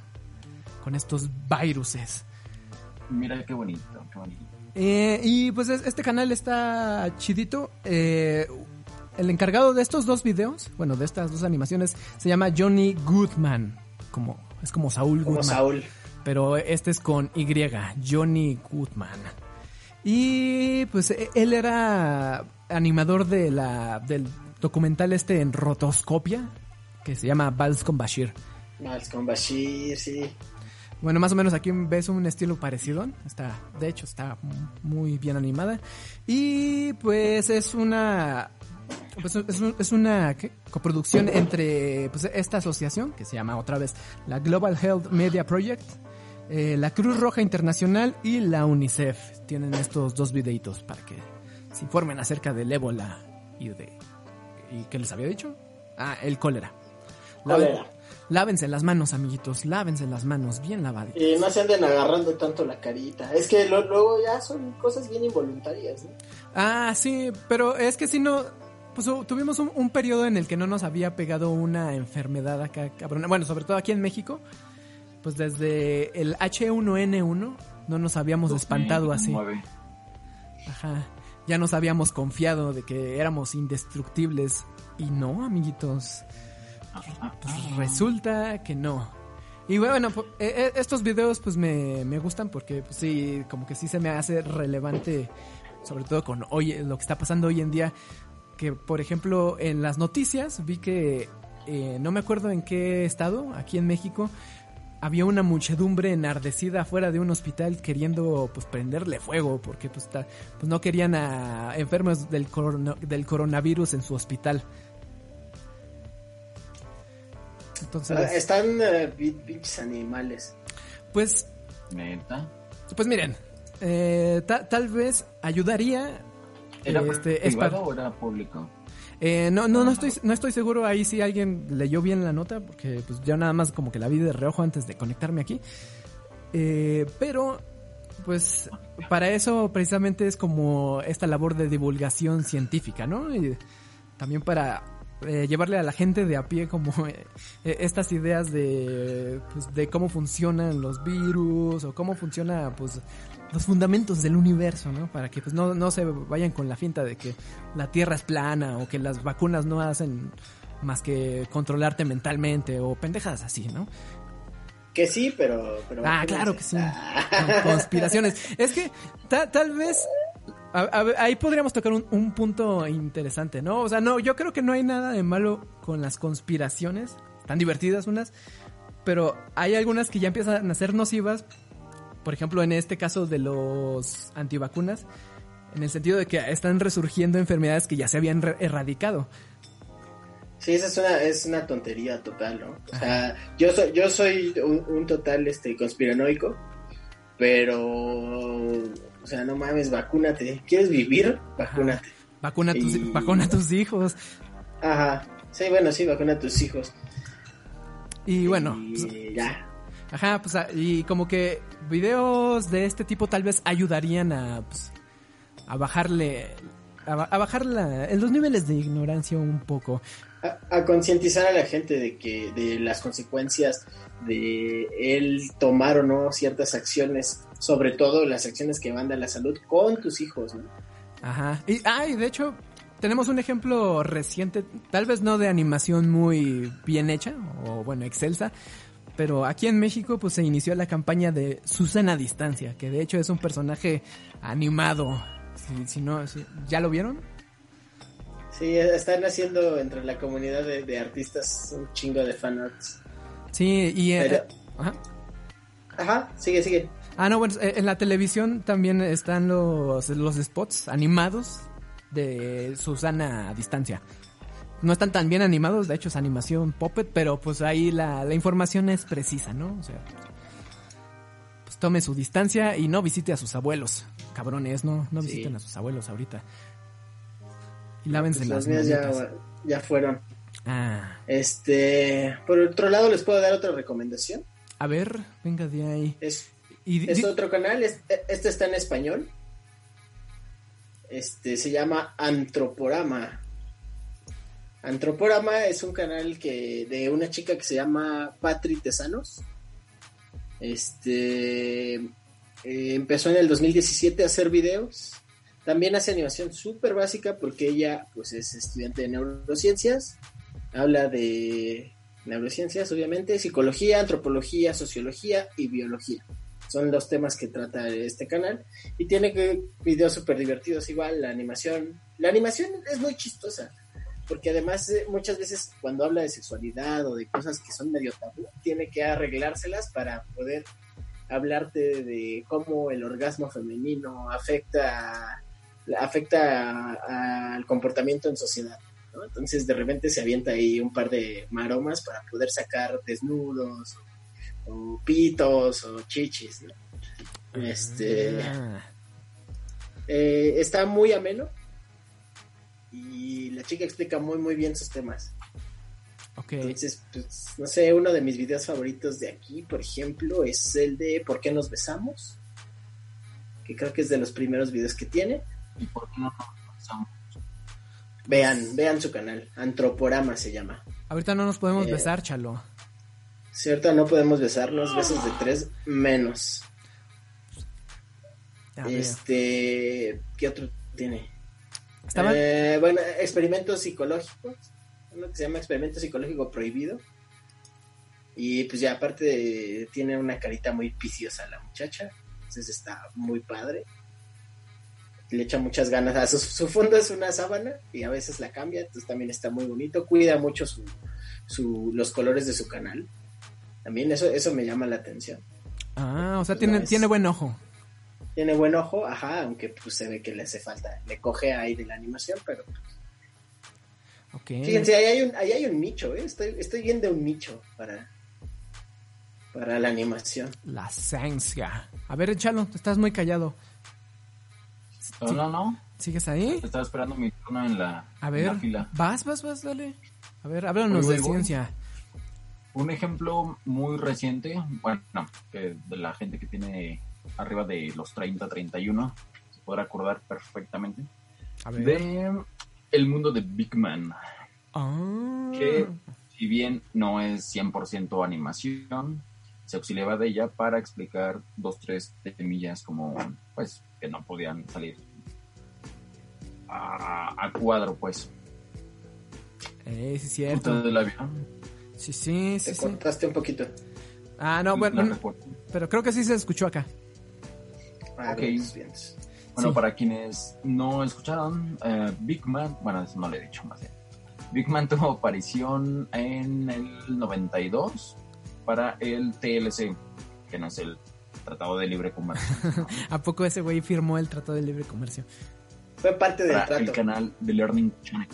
con estos viruses. Mira qué bonito, qué bonito. Eh, y pues es- este canal está chidito. Eh, el encargado de estos dos videos, bueno, de estas dos animaciones, se llama Johnny Goodman. Como, es como Saúl Como Goodman. Saúl. Pero este es con Y, Johnny Goodman. Y pues e- él era animador de la, del documental este en rotoscopia, que se llama Vals con Bashir. Miles con Bashir, sí. Bueno, más o menos aquí ves un estilo parecido. Está, de hecho, está muy bien animada. Y pues es una. Pues es, un- es una ¿qué? coproducción entre pues, esta asociación, que se llama otra vez la Global Health Media Project, eh, la Cruz Roja Internacional y la UNICEF. Tienen estos dos videitos para que se informen acerca del ébola y de. ¿Y qué les había dicho? Ah, el cólera. Laven- Cólera. Lávense las manos, amiguitos. Lávense las manos, bien lavaditas. Y no se anden agarrando tanto la carita. Es que lo- luego ya son cosas bien involuntarias, ¿no? Ah, sí, pero es que si no. Pues hu- tuvimos un, un periodo en el que no nos había pegado una enfermedad acá, cabrona. Bueno, sobre todo aquí en México. Pues desde el H1N1 no nos habíamos espantado así. 2009. Ajá. Ya nos habíamos confiado de que éramos indestructibles. Y no, amiguitos. Resulta que no. Y bueno, eh, eh, estos videos pues me, me gustan porque pues, sí, como que sí se me hace relevante, sobre todo con hoy, lo que está pasando hoy en día, que por ejemplo en las noticias vi que, eh, no me acuerdo en qué estado, aquí en México, había una muchedumbre enardecida afuera de un hospital queriendo pues prenderle fuego porque pues, ta- pues no querían a enfermos del, corona- del coronavirus en su hospital. Entonces, Están eh, pi- pinches animales. pues Neta. Pues miren, eh, ta- tal vez ayudaría. ¿Era este, es privado para- o era público? eh, no, no, no estoy, no estoy seguro ahí si alguien leyó bien la nota, porque pues yo nada más como que la vi de reojo antes de conectarme aquí. Eh, pero, pues, para eso precisamente es como esta labor de divulgación científica, ¿no? Y también para eh, llevarle a la gente de a pie como eh, estas ideas de, pues, de cómo funcionan los virus o cómo funciona, pues, los fundamentos del universo, ¿no? Para que pues no, no se vayan con la finta de que la Tierra es plana o que las vacunas no hacen más que controlarte mentalmente o pendejadas así, ¿no? Que sí, pero... pero Ah, claro que sí. Con- conspiraciones. Es que ta- tal vez a- a- ahí podríamos tocar un, un punto interesante, ¿no? O sea, no, yo creo que no hay nada de malo con las conspiraciones. Están divertidas unas, pero hay algunas que ya empiezan a ser nocivas. Por ejemplo, en este caso de los antivacunas, en el sentido de que están resurgiendo enfermedades que ya se habían erradicado. Sí, esa es una, es una tontería total, ¿no? O sea, yo soy, yo soy un, un total este conspiranoico, pero o sea, no mames, vacúnate. ¿Quieres vivir? Vacúnate. Vacuna a tus, Y- vacuna a tus hijos. Ajá. Sí, bueno, sí, vacuna a tus hijos. Y bueno, pues, ya. Ajá, pues a- y como que videos de este tipo tal vez ayudarían a, pues, a bajarle, a, ba- a bajar la- los niveles de ignorancia un poco. A, a concientizar a la gente de que de las consecuencias de él tomar o no ciertas acciones, sobre todo las acciones que van a la salud con tus hijos, ¿no? Ajá. Y, ah, y de hecho, tenemos un ejemplo reciente, tal vez no de animación muy bien hecha, o bueno, excelsa, pero aquí en México pues se inició la campaña de Susana Distancia, que de hecho es un personaje animado. Si, si no, si- ¿ya lo vieron? Sí, están haciendo entre la comunidad de, de artistas un chingo de fanarts. Sí, y... eh, Pero- ajá. Ajá, sigue, sigue. Ah, no, bueno, en la televisión también están los, los spots animados de Susana a distancia. No están tan bien animados, de hecho es animación puppet, pero pues ahí la, la información es precisa, ¿no? O sea, pues tome su distancia y no visite a sus abuelos. Cabrones, no, no Sí. visiten a sus abuelos ahorita. Y lávense Pues las las mías ya, ya fueron. Ah, Este, por otro lado, les puedo dar otra recomendación. a ver, venga de ahí. Es, Y es otro canal, es- este está en español. Este se llama Antroporama. Antroporama es un canal que de una chica que se llama Patri Tesanos. Este eh, empezó en el 2017 a hacer videos. También hace animación súper básica porque ella pues es estudiante de neurociencias. Habla de neurociencias, obviamente, psicología, antropología, sociología y biología. Son los temas que trata este canal. Y tiene videos súper divertidos igual, la animación. La animación es muy chistosa. Porque además eh, muchas veces cuando habla de sexualidad o de cosas que son medio tabú, tiene que arreglárselas para poder hablarte de cómo el orgasmo femenino afecta afecta al comportamiento en sociedad. ¿no? Entonces de repente se avienta ahí un par de maromas para poder sacar desnudos o, pitos o chichis. ¿no? Este Ah, eh, está muy ameno y la chica explica muy muy bien sus temas. ok. Entonces, pues, no sé, uno de mis videos favoritos de aquí, por ejemplo, es el de ¿Por qué nos besamos? Que creo que es de los primeros videos que tiene. ¿Y por qué no nos besamos? Vean, vean su canal, Antroporama se llama. Ahorita no nos podemos Eh, besar, chalo. Cierto, no podemos besarnos, besos de tres menos. Veo. este, ¿qué otro tiene? Eh, bueno, experimentos psicológicos, uno que se llama experimento psicológico prohibido. Y pues ya aparte tiene una carita muy viciosa la muchacha, entonces está muy padre. Le echa muchas ganas, a su, su fondo es una sábana y a veces la cambia, entonces también está muy bonito, cuida mucho su, su- los colores de su canal. También eso, eso me llama la atención. Ah, o sea, Pues tiene, no es- tiene buen ojo. Tiene buen ojo, ajá, aunque pues se ve que le hace falta, le coge ahí de la animación, pero Ok. Fíjense, ahí hay un, ahí hay un nicho, ¿eh? estoy, estoy viendo un nicho para, para la animación. La ciencia. A ver, Chalo, estás muy callado. No, no, no. ¿Sigues ahí? Estaba esperando mi turno en la, A en ver, la fila. vas, vas, vas, dale. A ver, háblanos Voy, de voy, voy. Un ejemplo muy reciente, bueno, que de la gente que tiene arriba de los 30, 31, se podrá acordar perfectamente, A ver. de el mundo de Big Man, Ah. que si bien no es 100% animación, se auxiliaba de ella para explicar dos, tres temillas como, pues, que no podían salir a, a cuadro, pues. Eh, sí, es cierto. ¿Ustedes la vieron? Sí, sí, Te sí, sí. cortaste un poquito. Ah, no, bueno, recuerdo. pero creo que sí se escuchó acá. Ah, Ok. bien, bien. Bueno, Sí. para quienes no escucharon, eh, Big Man, bueno, eso no le he dicho más bien. Big Man tuvo aparición en el 92 para el TLC, que no es el Tratado de Libre Comercio, ¿A poco ese güey firmó el Tratado de Libre Comercio? Fue parte del para el trato. canal de Learning Channel.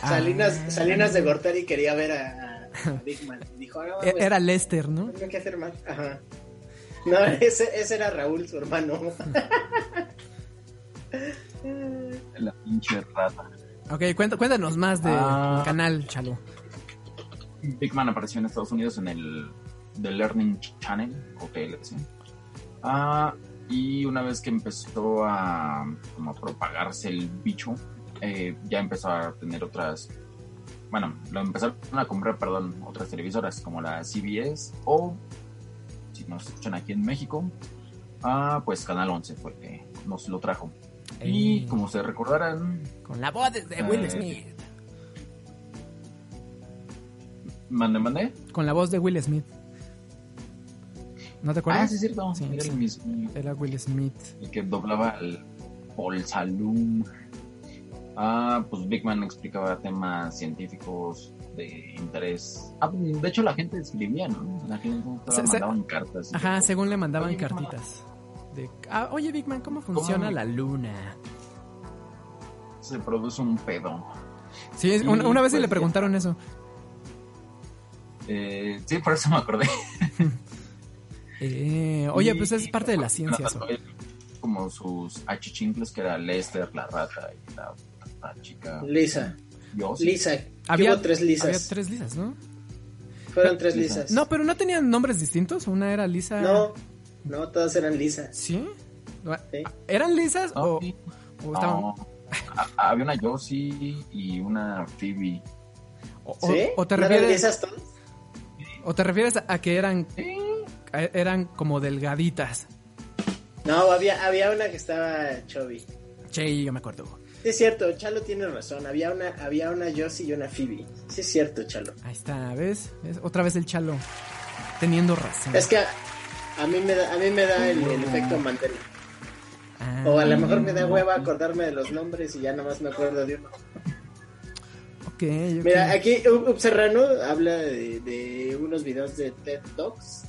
Salinas, Ah. Salinas de Gortari quería ver a, a Big Man. Y dijo, ah, E- pues, Era Lester, ¿no? tengo que hacer más. Ajá. No, ese, ese era Raúl, su hermano. La pinche rata. Ok, cuéntanos más del Ah. canal, Chalo. Big Man apareció en Estados Unidos en el The Learning Channel, o TLC. Ah, y una vez que empezó a, como a propagarse el bicho, eh, ya empezó a tener otras. Bueno, lo empezaron a comprar, perdón, otras televisoras como la CBS o, si nos escuchan aquí en México, ah, pues Canal 11 fue el que nos lo trajo. Y como se recordarán, Con la voz de Will eh, Smith. mande, mande. Con la voz de Will Smith. ¿No te Ah, acuerdas? sí, es cierto. Sí, era sí. el mismo. Era Will Smith. el que doblaba al Paul Salum. Ah, pues Big Man explicaba temas científicos de interés. Ah, pues, de hecho la gente escribía, ¿no? La gente Se- se- mandaban cartas. Ajá, según le mandaban Oye, cartitas. De, ah, oye, Big Man, ¿cómo funciona ¿Cómo? la luna? Se produce un pedo. Sí, es- Y, una, una vez pues, le preguntaron eso. Eh, sí, por eso me acordé. Eh, oye, Y- pues es parte de la ciencia eso. Como sus achichincles, que era Lester, la rata y la, la chica. Lisa. Sí. Lisa. Había, Hubo tres lisas. había tres lisas, ¿no? Fueron tres Lisas. lisas. No, pero no tenían nombres distintos. Una era Lisa. No, no, todas eran lisas. ¿Sí? Sí. ¿Eran lisas No, o, sí. o estaban- No. Había una Josie y una Phoebe. o- ¿Sí? o te ¿No eran refieres lisas todas? o te refieres a, que eran a- eran como delgaditas? No, había, había una que estaba chubby. Che, yo me acuerdo. Sí, es cierto, Chalo tiene razón. Había una, había una Josie y una Phoebe. Sí, es cierto, Chalo. Ahí está, ¿ves? ¿Ves? Otra vez el chalo teniendo razón. Es que a, a mí me da, a mí me da el, el efecto Mandela. Ah, O a lo mejor me da hueva acordarme de los nombres y ya nada más me acuerdo de uno. ok, ok. Mira, aquí Up Up Serrano habla de, de unos videos de TED Talks.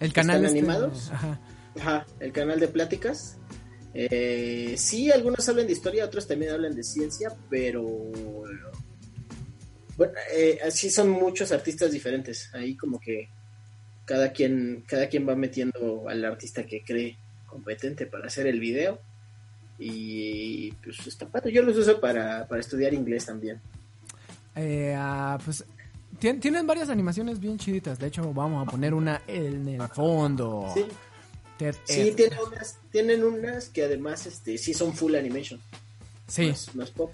el canal ¿están este- animados? Ajá. Ajá, el canal de pláticas. Eh, sí, algunos hablan de historia, otros también hablan de ciencia, pero bueno, eh, así son muchos artistas diferentes. Ahí como que cada quien, cada quien va metiendo al artista que cree competente para hacer el video. Y pues está padre. Yo los uso para, para estudiar inglés también. Eh, ah, pues tien- tienen varias animaciones bien chiditas. De hecho, vamos a poner una en el fondo. Sí, Sí unas, tienen unas que además este, sí son full animation. Sí. no es, no es pop,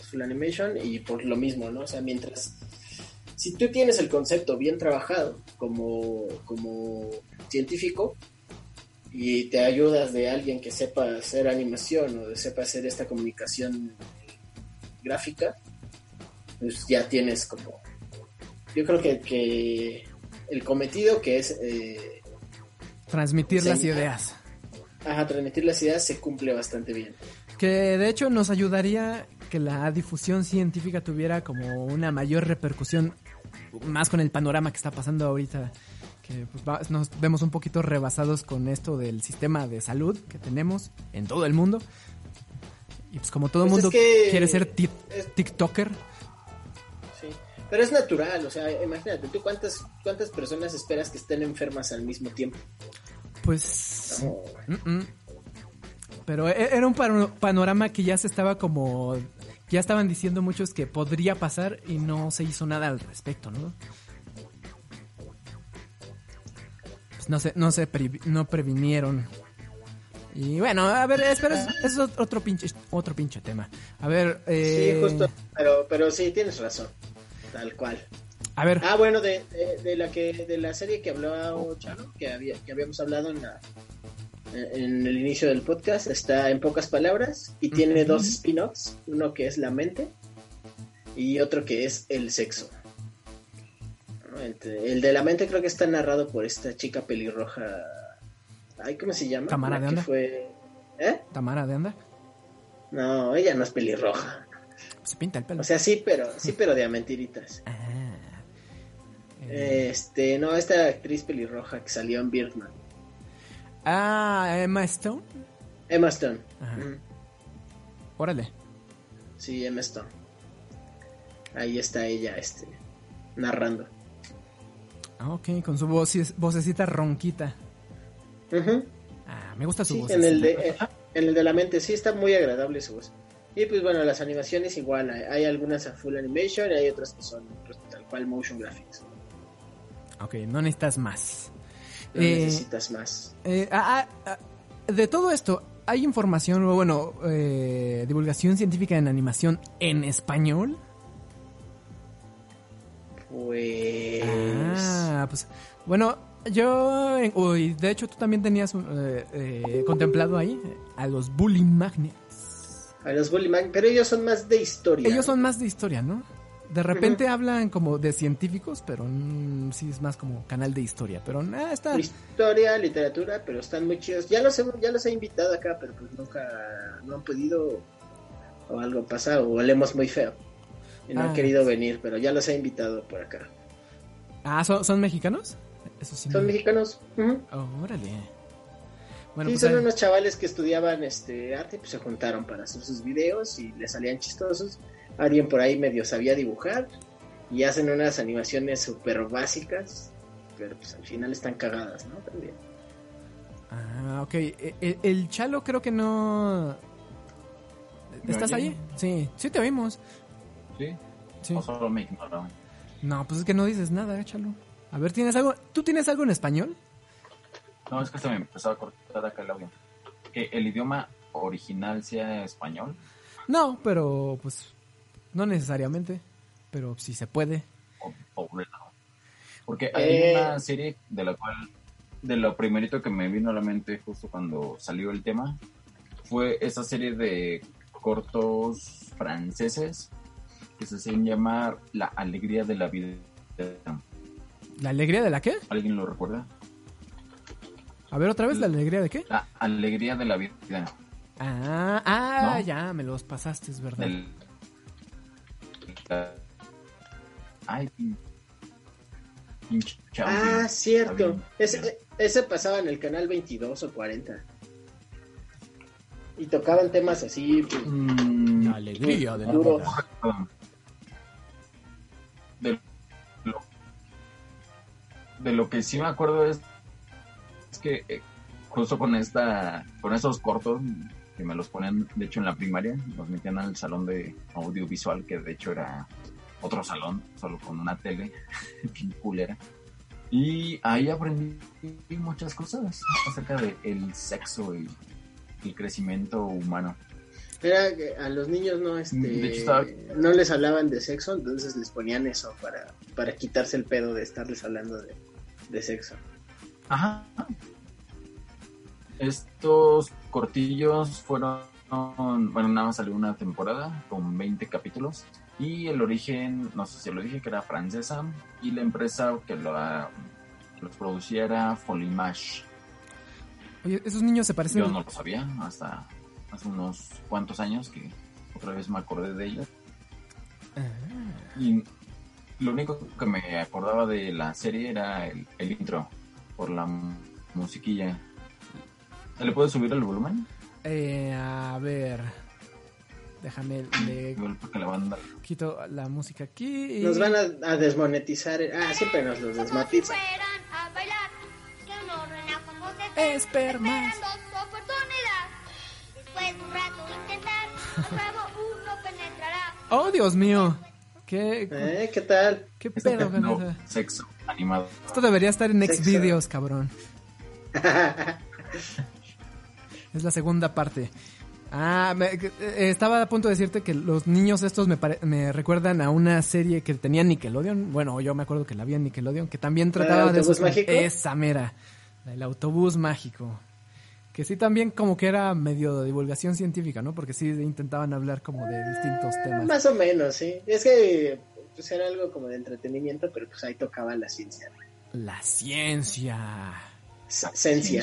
es full animation y por lo mismo, ¿no? O sea, mientras, si tú tienes el concepto bien trabajado como, como científico y te ayudas de alguien que sepa hacer animación o de sepa hacer esta comunicación gráfica, pues ya tienes como, yo creo que, que el cometido que es eh, Transmitir las ideas. ajá, transmitir las ideas se cumple bastante bien. Que de hecho nos ayudaría que la difusión científica tuviera como una mayor repercusión, más con el panorama que está pasando ahorita, que pues, va- nos vemos un poquito rebasados con esto del sistema de salud que tenemos en todo el mundo. Y pues como todo el Pues mundo es que- quiere ser es- TikToker, pero es natural, o sea, imagínate, ¿tú cuántas, cuántas personas esperas que estén enfermas al mismo tiempo? pues... No, mm, mm. Pero e- era un pano- panorama que ya se estaba como... Ya estaban diciendo muchos que podría pasar y no se hizo nada al respecto, ¿no? Pues no se, no se previ- no previnieron. Y bueno, a ver, espera, eso es otro pinche, otro pinche tema. A ver, eh, Sí, justo, pero, pero sí, tienes razón, tal cual. a ver, Ah, bueno, de, de, de la que de la serie que hablaba Chano, que había que habíamos hablado en la en el inicio del podcast, está en pocas palabras y tiene dos spin-offs, uno que es la mente y otro que es el sexo. El de la mente creo que está narrado por esta chica pelirroja. Ay, ¿cómo se llama? Cámara La de fue ¿Eh? Tamara de anda. No, ella no es pelirroja. Pinta el pelo. O sea, sí, pero sí, pero de a mentiritas. Ah. Eh, Este, no, esta actriz pelirroja que salió en Birdman. Ah, Emma Stone. Emma Stone. Ajá. Órale. Sí, Emma Stone. Ahí está ella, este, narrando. Ah, ok, con su voz, vocecita ronquita. Ah, me gusta su Sí, voz. en el, de, eh, en el de la mente, sí, está muy agradable su voz. Y pues bueno, las animaciones igual, hay, hay algunas a full animation y hay otras que son pues, tal cual motion graphics. Ok, no necesitas más. No Eh, necesitas más. Eh, ah, ah, ah, de todo esto, ¿hay información o, bueno, eh, divulgación científica en animación en español? Pues... Ah, pues, bueno, yo, uy, de hecho tú también tenías eh, contemplado ahí a los Bully Magnets. A los Bully Mag- pero ellos son más de historia. Ellos son más de historia, ¿no? De repente hablan como de científicos, pero mm, sí es más como canal de historia. Pero nada, está. Historia, literatura, pero están muy chidos. Ya los he, ya los he invitado acá, pero pues nunca no han podido o algo pasa o olemos muy feo. Y no Ah. han querido venir, pero ya los he invitado por acá. Ah, ¿son, son mexicanos? Eso sí. Son me- mexicanos. ujú. Oh, órale. Bueno, sí, pues son ahí- unos chavales que estudiaban este arte, pues se juntaron para hacer sus videos y les salían chistosos. Alguien por ahí medio sabía dibujar y hacen unas animaciones súper básicas, pero pues al final están cagadas, ¿no? También. Ah, ok. E- e- El, Chalo creo que no... ¿Me ¿Estás ahí? Sí, sí te oímos. ¿Sí? Sí. O solo me ignoraban. No, pues es que no dices nada, Chalo. A ver, ¿tienes algo? ¿Tú tienes algo en español? No, es que se me empezó a cortar acá el audio. Que el idioma original sea español. No, pero pues no necesariamente. Pero si se puede. Porque hay Eh. una serie de la cual, de lo primerito que me vino a la mente justo cuando salió el tema, fue esa serie de cortos franceses que se hacen llamar La Alegría de la Vida. ¿La alegría de la qué? ¿Alguien lo recuerda? A ver, otra vez, ¿la alegría de qué? La Alegría de la Vida. Ah, ah, ¿No? ya, me los pasaste, es verdad. Ay, pin- pinche chavo, Ah, cierto. Ese, ese pasaba en el canal 22 o 40. Y tocaban temas así, pues, Mm, alegría de la vida. De lo, de lo que sí me acuerdo es, es que eh, justo con esta con esos cortos que me los ponían de hecho en la primaria los metían al salón de audiovisual que de hecho era otro salón solo con una tele culera y ahí aprendí muchas cosas acerca del sexo y el crecimiento humano era que a los niños no este De hecho, estaba- no les hablaban de sexo, entonces les ponían eso para, para quitarse el pedo de estarles hablando de, de sexo. Ajá. Estos cortillos fueron, bueno, nada más salió una temporada con 20 capítulos y el origen, no sé si lo dije, que era francesa y la empresa que, lo, que los producía era Folimage. Oye, esos niños se parecen. Yo no lo sabía hasta hace unos cuantos años que otra vez me acordé de ellos. Ah, Y lo único que me acordaba de la serie era el, el intro, por la mu- musiquilla. ¿Se le puede subir el volumen? eh, a ver. Déjame, le la banda... quito la música aquí. y- Nos van a, a desmonetizar. Ah, siempre nos los desmonetizan. Espermas. Penetrará. Oh, Dios mío. ¿Qué, ¿Eh? ¿Qué tal? qué pedo con no, eso? sexo animado. Esto debería estar en Sexo. Xvideos, cabrón. Es la segunda parte. Ah, me- eh, estaba a punto de decirte que los niños estos me, pare- me recuerdan a una serie que tenía Nickelodeon. Bueno, yo me acuerdo que la vi en Nickelodeon, que también trataba de autobús esos- mágico? Esa mera, el autobús mágico. Que sí también como que era medio de divulgación científica, ¿no? Porque sí intentaban hablar como de distintos temas. Más o menos, sí. Es que pues, era algo como de entretenimiento, pero pues ahí tocaba la ciencia. La ciencia. Ciencia.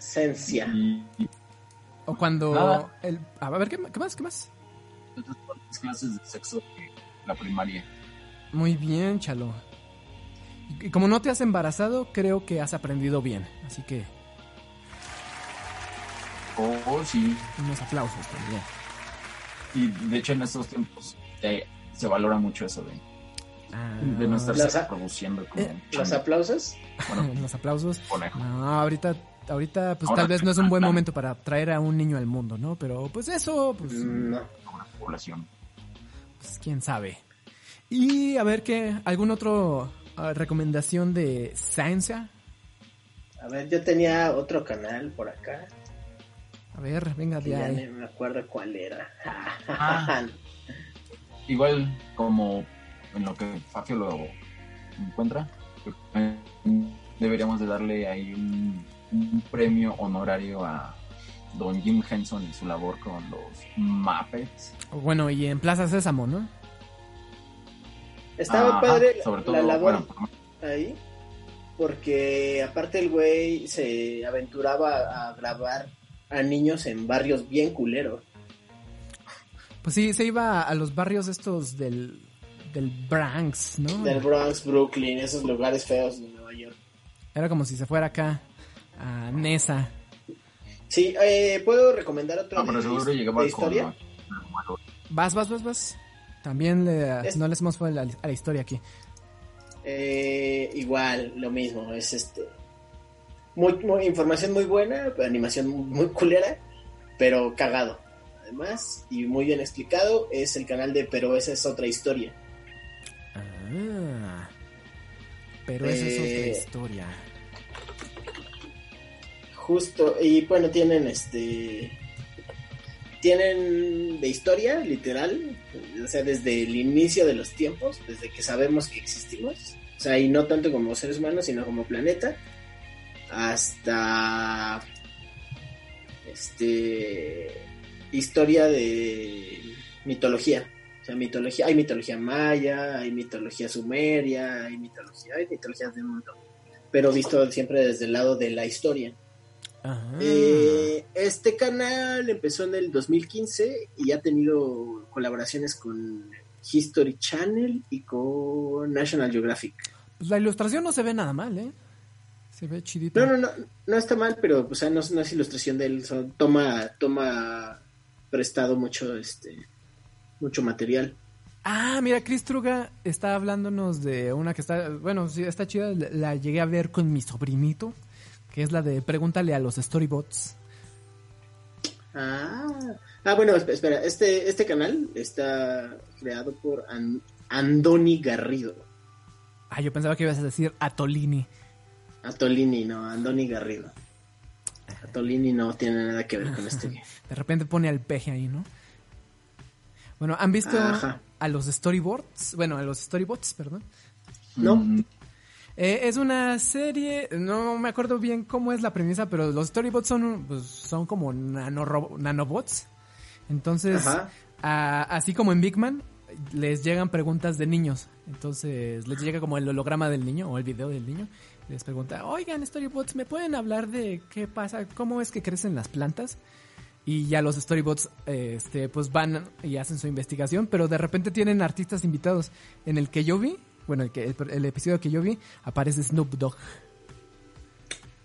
Ciencia. Y O cuando... Nada. El, a ver, ¿qué, qué más? ¿Qué más? clases de sexo de la primaria. Muy bien, Chalo. Y, como no te has embarazado, creo que has aprendido bien. Así que Oh, oh, sí. unos aplausos también. Y de hecho en estos tiempos eh, se valora mucho eso de, Ah, de no estarse Las a- reproduciendo como Eh, ¿Los aplausos? Bueno, Los aplausos. conejo. No, ahorita, ahorita pues Ahora tal vez no es un buen momento para traer a un niño al mundo, ¿no? Pero pues eso, pues, Mm, No. población. pues, quién sabe. Y a ver qué, algún otro ah, recomendación de ciencia. A ver, yo tenía otro canal por acá. A ver, venga ya no me acuerdo cuál era. Ah. Igual como en lo que Fafio lo encuentra, deberíamos de darle ahí un, un premio honorario a Don Jim Henson y su labor con los Muppets. Bueno, y en Plaza Sésamo, ¿no? Estaba Ajá, padre sobre todo, la labor bueno, ahí. Porque aparte el güey se aventuraba a grabar a niños en barrios bien culeros. Pues sí, se iba a los barrios estos del, del Bronx, ¿no? Del Bronx, Brooklyn, esos lugares feos de Nueva York. Era como si se fuera acá a Nesa. Sí, eh, ¿puedo recomendar otro de, pero seguro de llegaba con historia? Vas, vas, vas, vas. También le, Es- no les hemos fue a la, a la historia aquí. Eh, igual, lo mismo, es este... Muy, muy- información muy buena, animación muy culera, pero cagado. Además, y muy bien explicado, es el canal de Pero esa es otra historia. Ah. Pero esa es otra Eh, historia. Justo, y bueno, tienen este. Tienen de historia, literal, o sea, desde el inicio de los tiempos, desde que sabemos que existimos, o sea, y no tanto como seres humanos, sino como planeta, hasta. Este. Historia de mitología. O sea, mitología, hay mitología maya, hay mitología sumeria, hay mitología, hay mitologías del mundo. Pero visto siempre desde el lado de la historia. Eh, este canal empezó en el 2015 y ha tenido colaboraciones con History Channel y con National Geographic. Pues la ilustración no se ve nada mal, ¿eh? Se ve chidito. No, no, no, no está mal, pero o sea, no, no es ilustración de él, son- toma, toma prestado mucho, este, mucho material. Ah, mira, Chris Truga está hablándonos de una que está, bueno, sí, está chida, la- llegué a ver con mi sobrinito, que es la de Pregúntale a los Storybots. Ah, ah bueno, esp- espera, este, este canal está creado por An- Andoni Garrido. Ah, yo pensaba que ibas a decir Atolini. Atolini, no, Andoni Garrido. Atolini no tiene nada que ver con este. De repente pone al peje ahí, ¿no? Bueno, ¿han visto Ajá. a los storyboards? Bueno, a los storybots, perdón. No. Mm, Eh, es una serie, no me acuerdo bien cómo es la premisa, pero los storybots son, pues, son como nanobots. Entonces, a- así como en Big Man, les llegan preguntas de niños. Entonces, les llega como el holograma del niño o el video del niño. Les pregunta, oigan, storybots, ¿me pueden hablar de qué pasa? ¿Cómo es que crecen las plantas? Y ya los storybots, este, pues van y hacen su investigación, pero de repente tienen artistas invitados. En el que yo vi, bueno, el, que, el, el episodio que yo vi, aparece Snoop Dogg.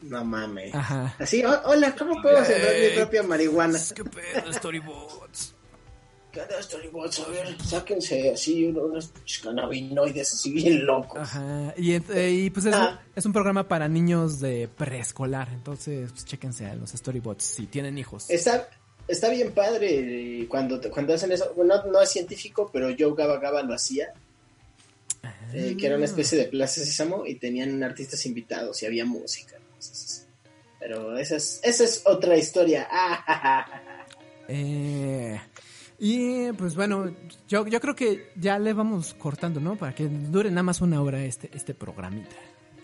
No mames. Ajá. Así, "Oh, hola, ¿cómo puedo sembrar mi propia marihuana? ¿Qué pedo, storybots? ¿Qué onda, Storybots? A ver, sáquense así uno- unos cannabinoides así bien locos. Ajá. Y, eh, y, pues es, Ah. es un programa para niños de preescolar. Entonces, pues chéquense a los storybots si tienen hijos. Está, está bien padre eh, cuando, cuando hacen eso. Bueno, no, es científico, pero Joe Gaba Gaba lo hacía. eh, que era una especie de Plaza Sésamo y tenían artistas invitados y había música. Pero esa es, esa es otra historia. Ah. Eh, y pues bueno, yo, yo creo que ya le vamos cortando, ¿no? Para que dure nada más una hora este, este programita.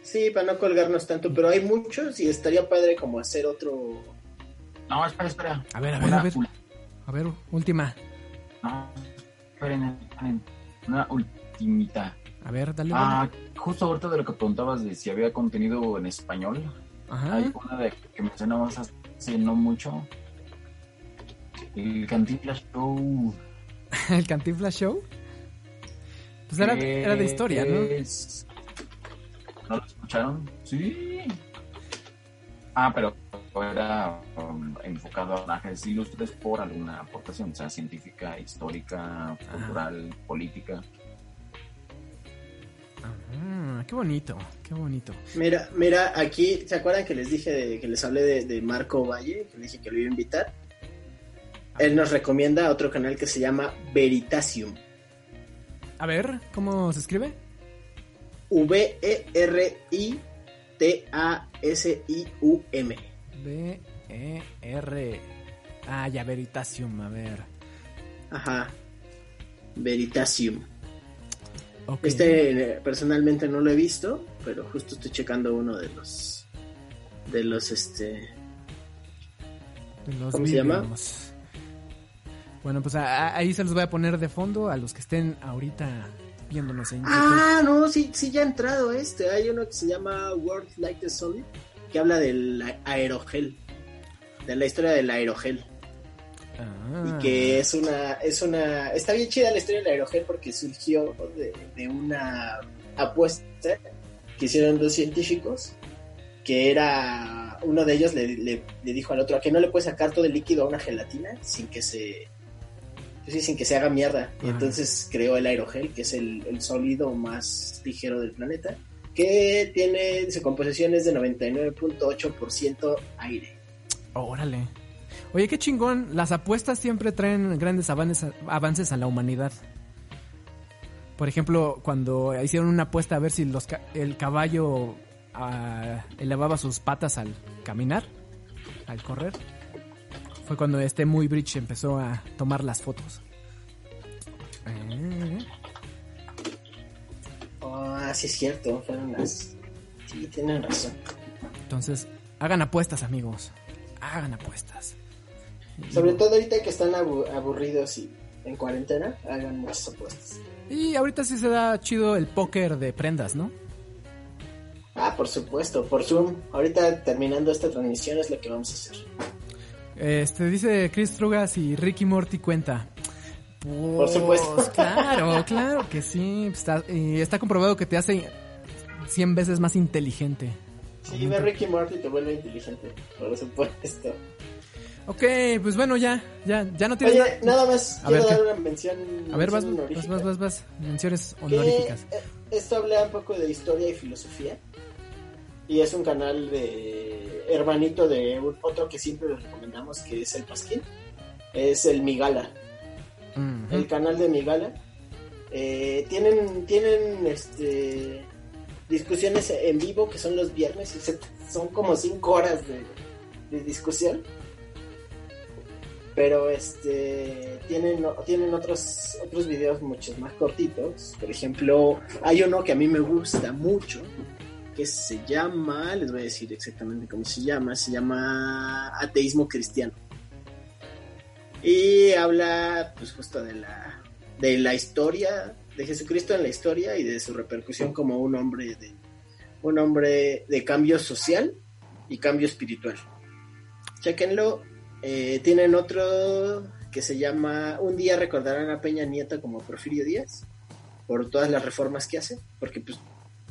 Sí, para no colgarnos tanto, pero hay muchos y estaría padre como hacer otro... No, espera, espera. A ver, a ver, Una a ver. A ver, última. No, esperen, esperen. Una ultimita. A ver, dale. dale. Ah, justo ahorita de lo que preguntabas de si había contenido en español, Ajá. Hay una de que mencionamos hace no mucho. El Cantinflas Show. El Cantinflas Show. Pues era, que era de historia, ¿no? es- ¿No lo escucharon? Sí. Ah, pero era um, enfocado a personajes ilustres por alguna aportación, sea, científica, histórica, cultural, política. Ah, qué bonito, qué bonito. Mira, mira, aquí, ¿se acuerdan que les dije, de- que les hablé de, de Marco Valle? Que les dije que lo iba a invitar. Él nos recomienda otro canal que se llama Veritasium. A ver, ¿cómo se escribe? V-E-R-I-T-A-S-I-U-M. B E R Ah, ya Veritasium, a ver. Ajá. Veritasium. Este eh, personalmente no lo he visto, pero justo estoy checando uno de los de los este De los ¿Cómo se llama? Bueno, pues a- a- ahí se los voy a poner de fondo a los que estén ahorita viéndonos en YouTube. Ah, no, sí, sí ya ha entrado este. Hay uno que se llama World Like the Solid, que habla del aerogel, de la historia del aerogel. Ah. Y que es una, es una, está bien chida la historia del aerogel porque surgió de, de una apuesta que hicieron dos científicos, que era, uno de ellos le, le- le dijo al otro, a que no le puede sacar todo el líquido a una gelatina sin que se, sí, sin que se haga mierda. Y entonces creó el aerogel, que es el, el sólido más ligero del planeta, que tiene, su composición es de 99.8% aire. Órale. Oye, qué chingón. Las apuestas siempre traen grandes avances, avances a la humanidad. Por ejemplo, cuando hicieron una apuesta a ver si los el caballo ah, elevaba sus patas al caminar, al correr, fue cuando este Muy Bridge empezó a tomar las fotos. Eh, Ah, sí es cierto, fueron las... Sí, tienen razón. Entonces, hagan apuestas, amigos. Hagan apuestas. Sobre todo ahorita que están abu- aburridos y en cuarentena, hagan muchas apuestas. Y ahorita sí se da chido el póker de prendas, ¿no? Ah, por supuesto, por Zoom. Ahorita terminando esta transmisión es lo que vamos a hacer. Este dice Chris Trugas y Ricky Morty cuenta. Por supuesto. Pues, Claro, claro que sí. Está, y está comprobado que te hace 100 veces más inteligente. Sí, ve Ricky Morty y te vuelve inteligente, por supuesto. Ok, pues bueno, ya, ya, ya no tienes Oye, nada más A quiero ver, dar ¿qué? una mención. A ver, vas, mención vas, vas, vas, vas. Menciones honoríficas. eh, esto habla un poco de historia y filosofía. Y es un canal de hermanito de un- otro que siempre les recomendamos, que es el Pasquín. Es el Migala. Mm, el canal de Migala. Eh, tienen tienen este discusiones en vivo que son los viernes y se- son como cinco horas de, de discusión. Pero este tienen tienen otros otros videos muchos más cortitos. Por ejemplo, hay uno que a mí me gusta mucho que se llama, les voy a decir exactamente cómo se llama, se llama Ateísmo Cristiano. Y habla pues justo de la de la historia de Jesucristo en la historia y de su repercusión como un hombre de un hombre de cambio social y cambio espiritual. Chequenlo. Eh, tienen otro que se llama Un día recordarán a Peña Nieto como Porfirio Díaz por todas las reformas que hace, porque pues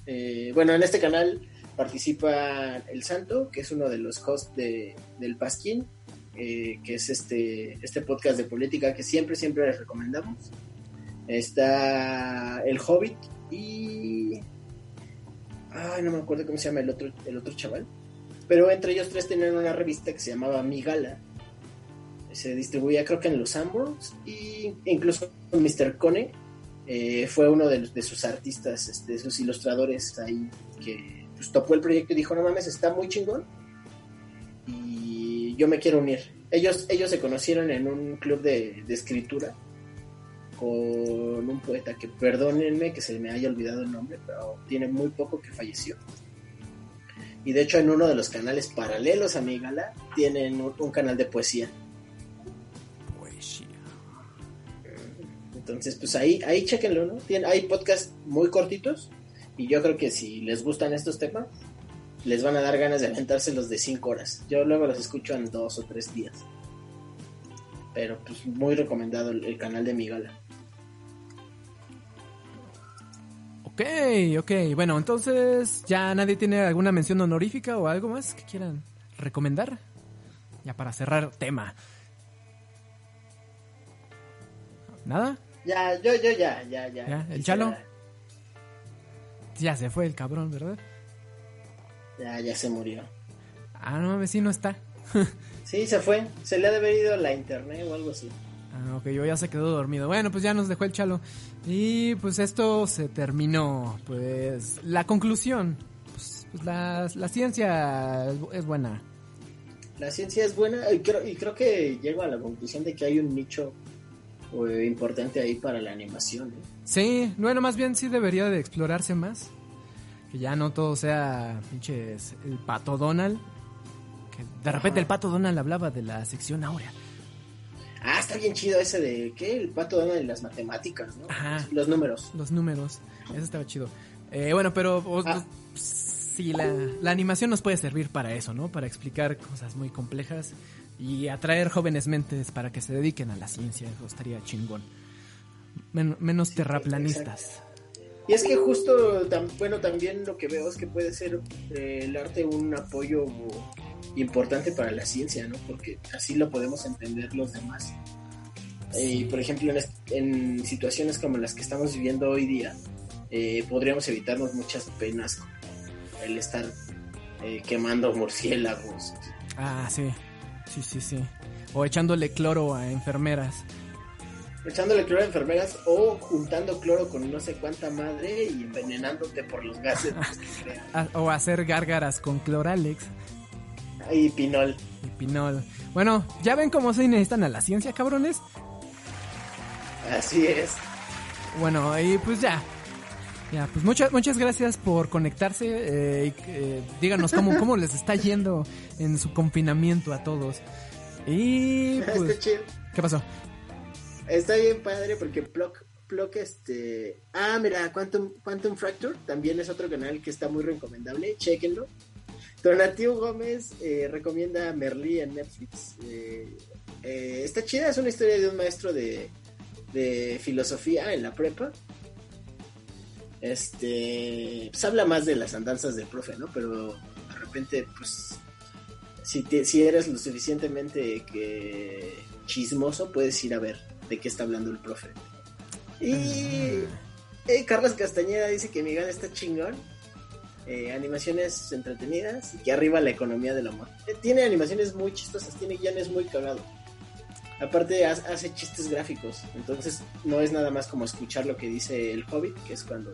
eh, bueno, en este canal participa El Santo, que es uno de los hosts de, del Pasquín, eh, que es este, este podcast de política que siempre, siempre les recomendamos. Está El Hobbit y... Ay, no me acuerdo cómo se llama el otro, el otro chaval. Pero entre ellos tres tenían una revista que se llamaba Migala. Se distribuía creo que en los Sanborns y incluso Mr. Cone eh, fue uno de, sus artistas, este, de sus ilustradores ahí que pues, topó el proyecto y dijo, no mames, está muy chingón y yo me quiero unir. Ellos, ellos se conocieron en un club de, escritura con un poeta que, perdónenme que se me haya olvidado el nombre, pero tiene muy poco que falleció. Y de hecho en uno de los canales paralelos a mi gala tienen un, canal de. Poesía. Entonces, pues ahí, ahí chequenlo, ¿no? Hay podcasts muy cortitos y yo creo que si les gustan estos temas, les van a dar ganas de aventárselos de 5 horas. Yo luego los escucho en 2 o 3 días. Pero pues muy recomendado el, el canal de Migala. Ok, ok. Bueno, entonces, ¿ya nadie tiene alguna mención honorífica o algo más que quieran recomendar? Ya para cerrar tema. ¿Nada? Ya, yo, yo, ya, ya, ya. ¿Ya? ¿El Chalo? Ya se fue el cabrón, ¿verdad? Ya, ya se murió. Ah, no mames, sí no está. Sí, se fue. Se le ha de haber ido la internet o algo así. Ah, ok, yo ya se quedó dormido. Bueno, pues ya nos dejó el chalo. Y pues esto se terminó. Pues la conclusión. Pues, pues la, la ciencia es, es buena. La ciencia es buena y creo, y creo que llego a la conclusión de que hay un nicho eh, importante ahí para la animación. ¿eh? Sí, bueno, más bien sí debería de explorarse más. Que ya no todo sea pinches el pato Donald. Que de repente Ajá. el pato Donald hablaba de la sección áurea. Ah, está bien chido ese de, ¿qué? El pato Donald y las matemáticas, ¿no? Ajá. Los números. Los números. Eso estaba chido. Eh, bueno, pero Ah. pues, sí, la, la animación nos puede servir para eso, ¿no? Para explicar cosas muy complejas y atraer jóvenes mentes para que se dediquen a la ciencia. Eso estaría chingón. Men- menos terraplanistas. Y es que justo, bueno, también lo que veo es que puede ser eh, el arte un apoyo importante para la ciencia, ¿no? Porque así lo podemos entender los demás. Y por ejemplo, en situaciones como las que estamos viviendo hoy día, eh, podríamos evitarnos muchas penas como el estar eh, quemando murciélagos. Ah, sí. Sí, sí, sí. O echándole cloro a enfermeras. Echándole cloro a enfermeras o juntando cloro con no sé cuánta madre y envenenándote por los gases o hacer gárgaras con cloralex Y pinol. y pinol. Bueno, ¿ya ven cómo se necesitan a la ciencia, cabrones? Así es. Bueno, y pues ya. Ya, pues muchas, muchas gracias por conectarse. eh, eh, díganos cómo, cómo les está yendo en su confinamiento a todos. Y Está pues, chido. ¿qué pasó? Está bien padre porque Plock, Plock este... Ah, mira, Quantum, Quantum Fracture también es otro canal que está muy recomendable, chequenlo. Donativo Gómez eh, recomienda Merlí en Netflix. Eh, eh, está chida, es una historia de un maestro de, de filosofía en la prepa. Este, pues habla más de las andanzas del profe, ¿no? Pero de repente, pues, si, te- si eres lo suficientemente que chismoso, puedes ir a ver de qué está hablando el profe. Y eh, Carlos Castañeda dice que Miguel está chingón. Eh, animaciones entretenidas y que arriba la economía del amor. Eh, tiene animaciones muy chistosas, tiene guiones muy cagados. Aparte ha- hace chistes gráficos, entonces no es nada más como escuchar lo que dice el Hobbit, que es cuando,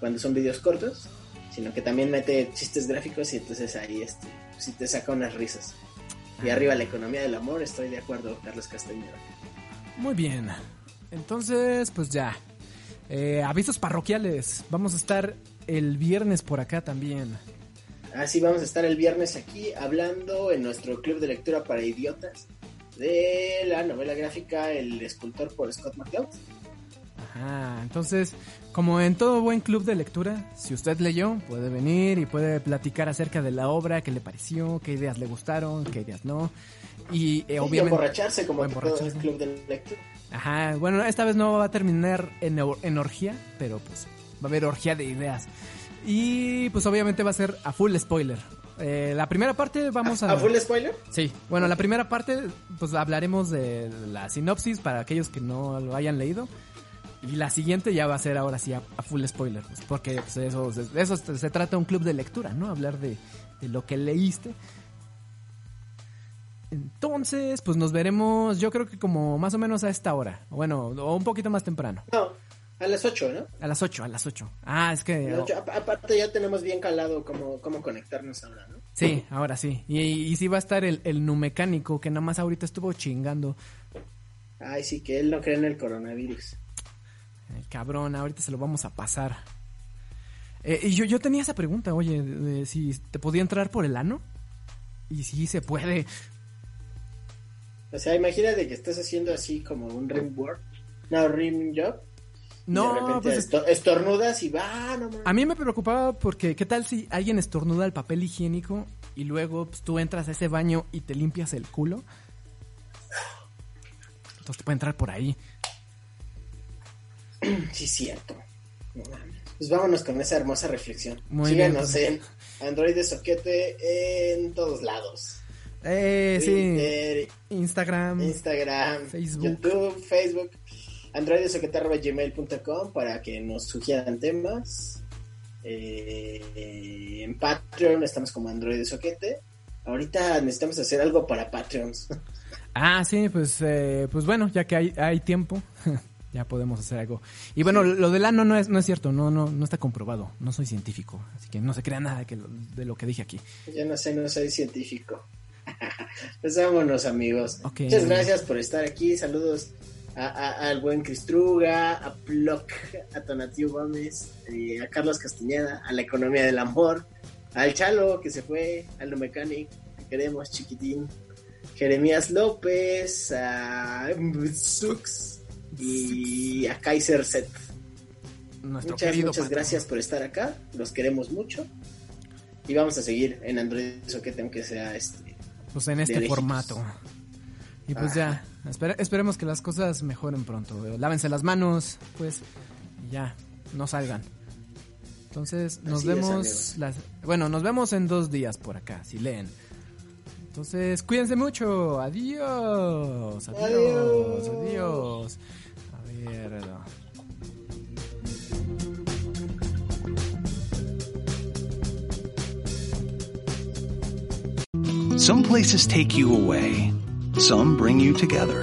cuando son videos cortos, sino que también mete chistes gráficos y entonces ahí este, sí te saca unas risas. Y arriba la economía del amor, estoy de acuerdo, Carlos Castañeda. Muy bien. Entonces, pues ya. Eh, avisos parroquiales. Vamos a estar el viernes por acá también. Así vamos a estar el viernes aquí hablando en nuestro club de lectura para idiotas de la novela gráfica El escultor por Scott McCloud. Ajá, entonces, como en todo buen club de lectura, si usted leyó, puede venir y puede platicar acerca de la obra, qué le pareció, qué ideas le gustaron, qué ideas no. Y eh, Y obviamente... emborracharse como que todo el emborracharse. club de lectura. Ajá, bueno, esta vez no va a terminar en, en orgía, pero pues va a haber orgía de ideas. Y pues obviamente va a ser a full spoiler. Eh, la primera parte vamos a... ¿A full spoiler? Sí, bueno, la primera parte pues hablaremos de la sinopsis para aquellos que no lo hayan leído. Y la siguiente ya va a ser ahora sí a, a full spoiler, pues, porque pues, eso, de eso se, trata un club de lectura, ¿no? Hablar de, de lo que leíste. Entonces, pues nos veremos, yo creo que como más o menos a esta hora. Bueno, o un poquito más temprano. No, a las 8, ¿no? A las 8, a las 8. Ah, es que... ocho. Aparte ya tenemos bien calado cómo, cómo conectarnos ahora, ¿no? Sí, ahora sí. Y, y, sí va a estar el, el nu mecánico que nada más ahorita estuvo chingando. Ay, sí, que él no cree en el coronavirus. El cabrón, ahorita se lo vamos a pasar. Eh, y yo, yo tenía esa pregunta, oye, de si te podía entrar por el ano. Y sí se puede. O sea, imagínate que estás haciendo así como un rim work, no, rim job, No, de repente pues es- esto- estornudas y va, no mames. A mí me preocupaba porque, ¿qué tal si alguien estornuda el papel higiénico y luego pues, tú entras a ese baño y te limpias el culo? Entonces te puede entrar por ahí. Sí, cierto. No mames. Pues vámonos con esa hermosa reflexión. Muy Síganos bien. en Android de Soquete en todos lados. Eh, sí. Instagram. Instagram, Facebook. YouTube, Facebook, androidesoquete.gmail.com para que nos sugieran temas. Eh, en Patreon estamos como Android de Soquete. Ahorita necesitamos hacer algo para Patreons. Ah, sí, pues, eh, pues bueno, ya que hay, hay tiempo, ya podemos hacer algo. Y bueno, lo del ano no es, no es cierto, no, no, no está comprobado. No soy científico, así que no se crea nada de, que lo- de lo que dije aquí. Yo no sé, no soy científico. pues vámonos, amigos. Muchas gracias por estar aquí. Saludos a- a- al buen Cristruga, a Ploc, a Tonatiu Gómez, eh, a Carlos Castañeda, a la economía del amor, al Chalo que se fue, al No Mechanic, que queremos chiquitín, Jeremías López, a Sux y a Kaiser Set. Nuestro Muchas, querido muchas patrón. gracias por estar acá. Los queremos mucho. Y vamos a seguir en Android Soquete, aunque sea este. Pues en este formato. Y pues ya, espere- esperemos que las cosas mejoren pronto. Lávense las manos, pues, ya, no salgan. Entonces, nos Así vemos, las, bueno, nos vemos en dos días por acá, si leen. Entonces, cuídense mucho. Adiós. Adiós. Adiós. Adiós. Some places take you away. Some bring you together.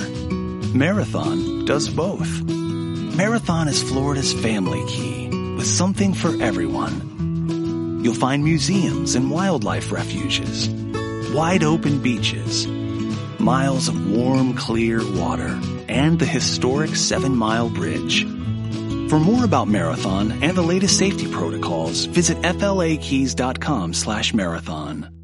Marathon does both. Marathon is Florida's family key with something for everyone. You'll find museums and wildlife refuges, wide open beaches, miles of warm, clear water, and the historic Seven Mile Bridge. For more about Marathon and the latest safety protocols, visit flakeys.com slash marathon.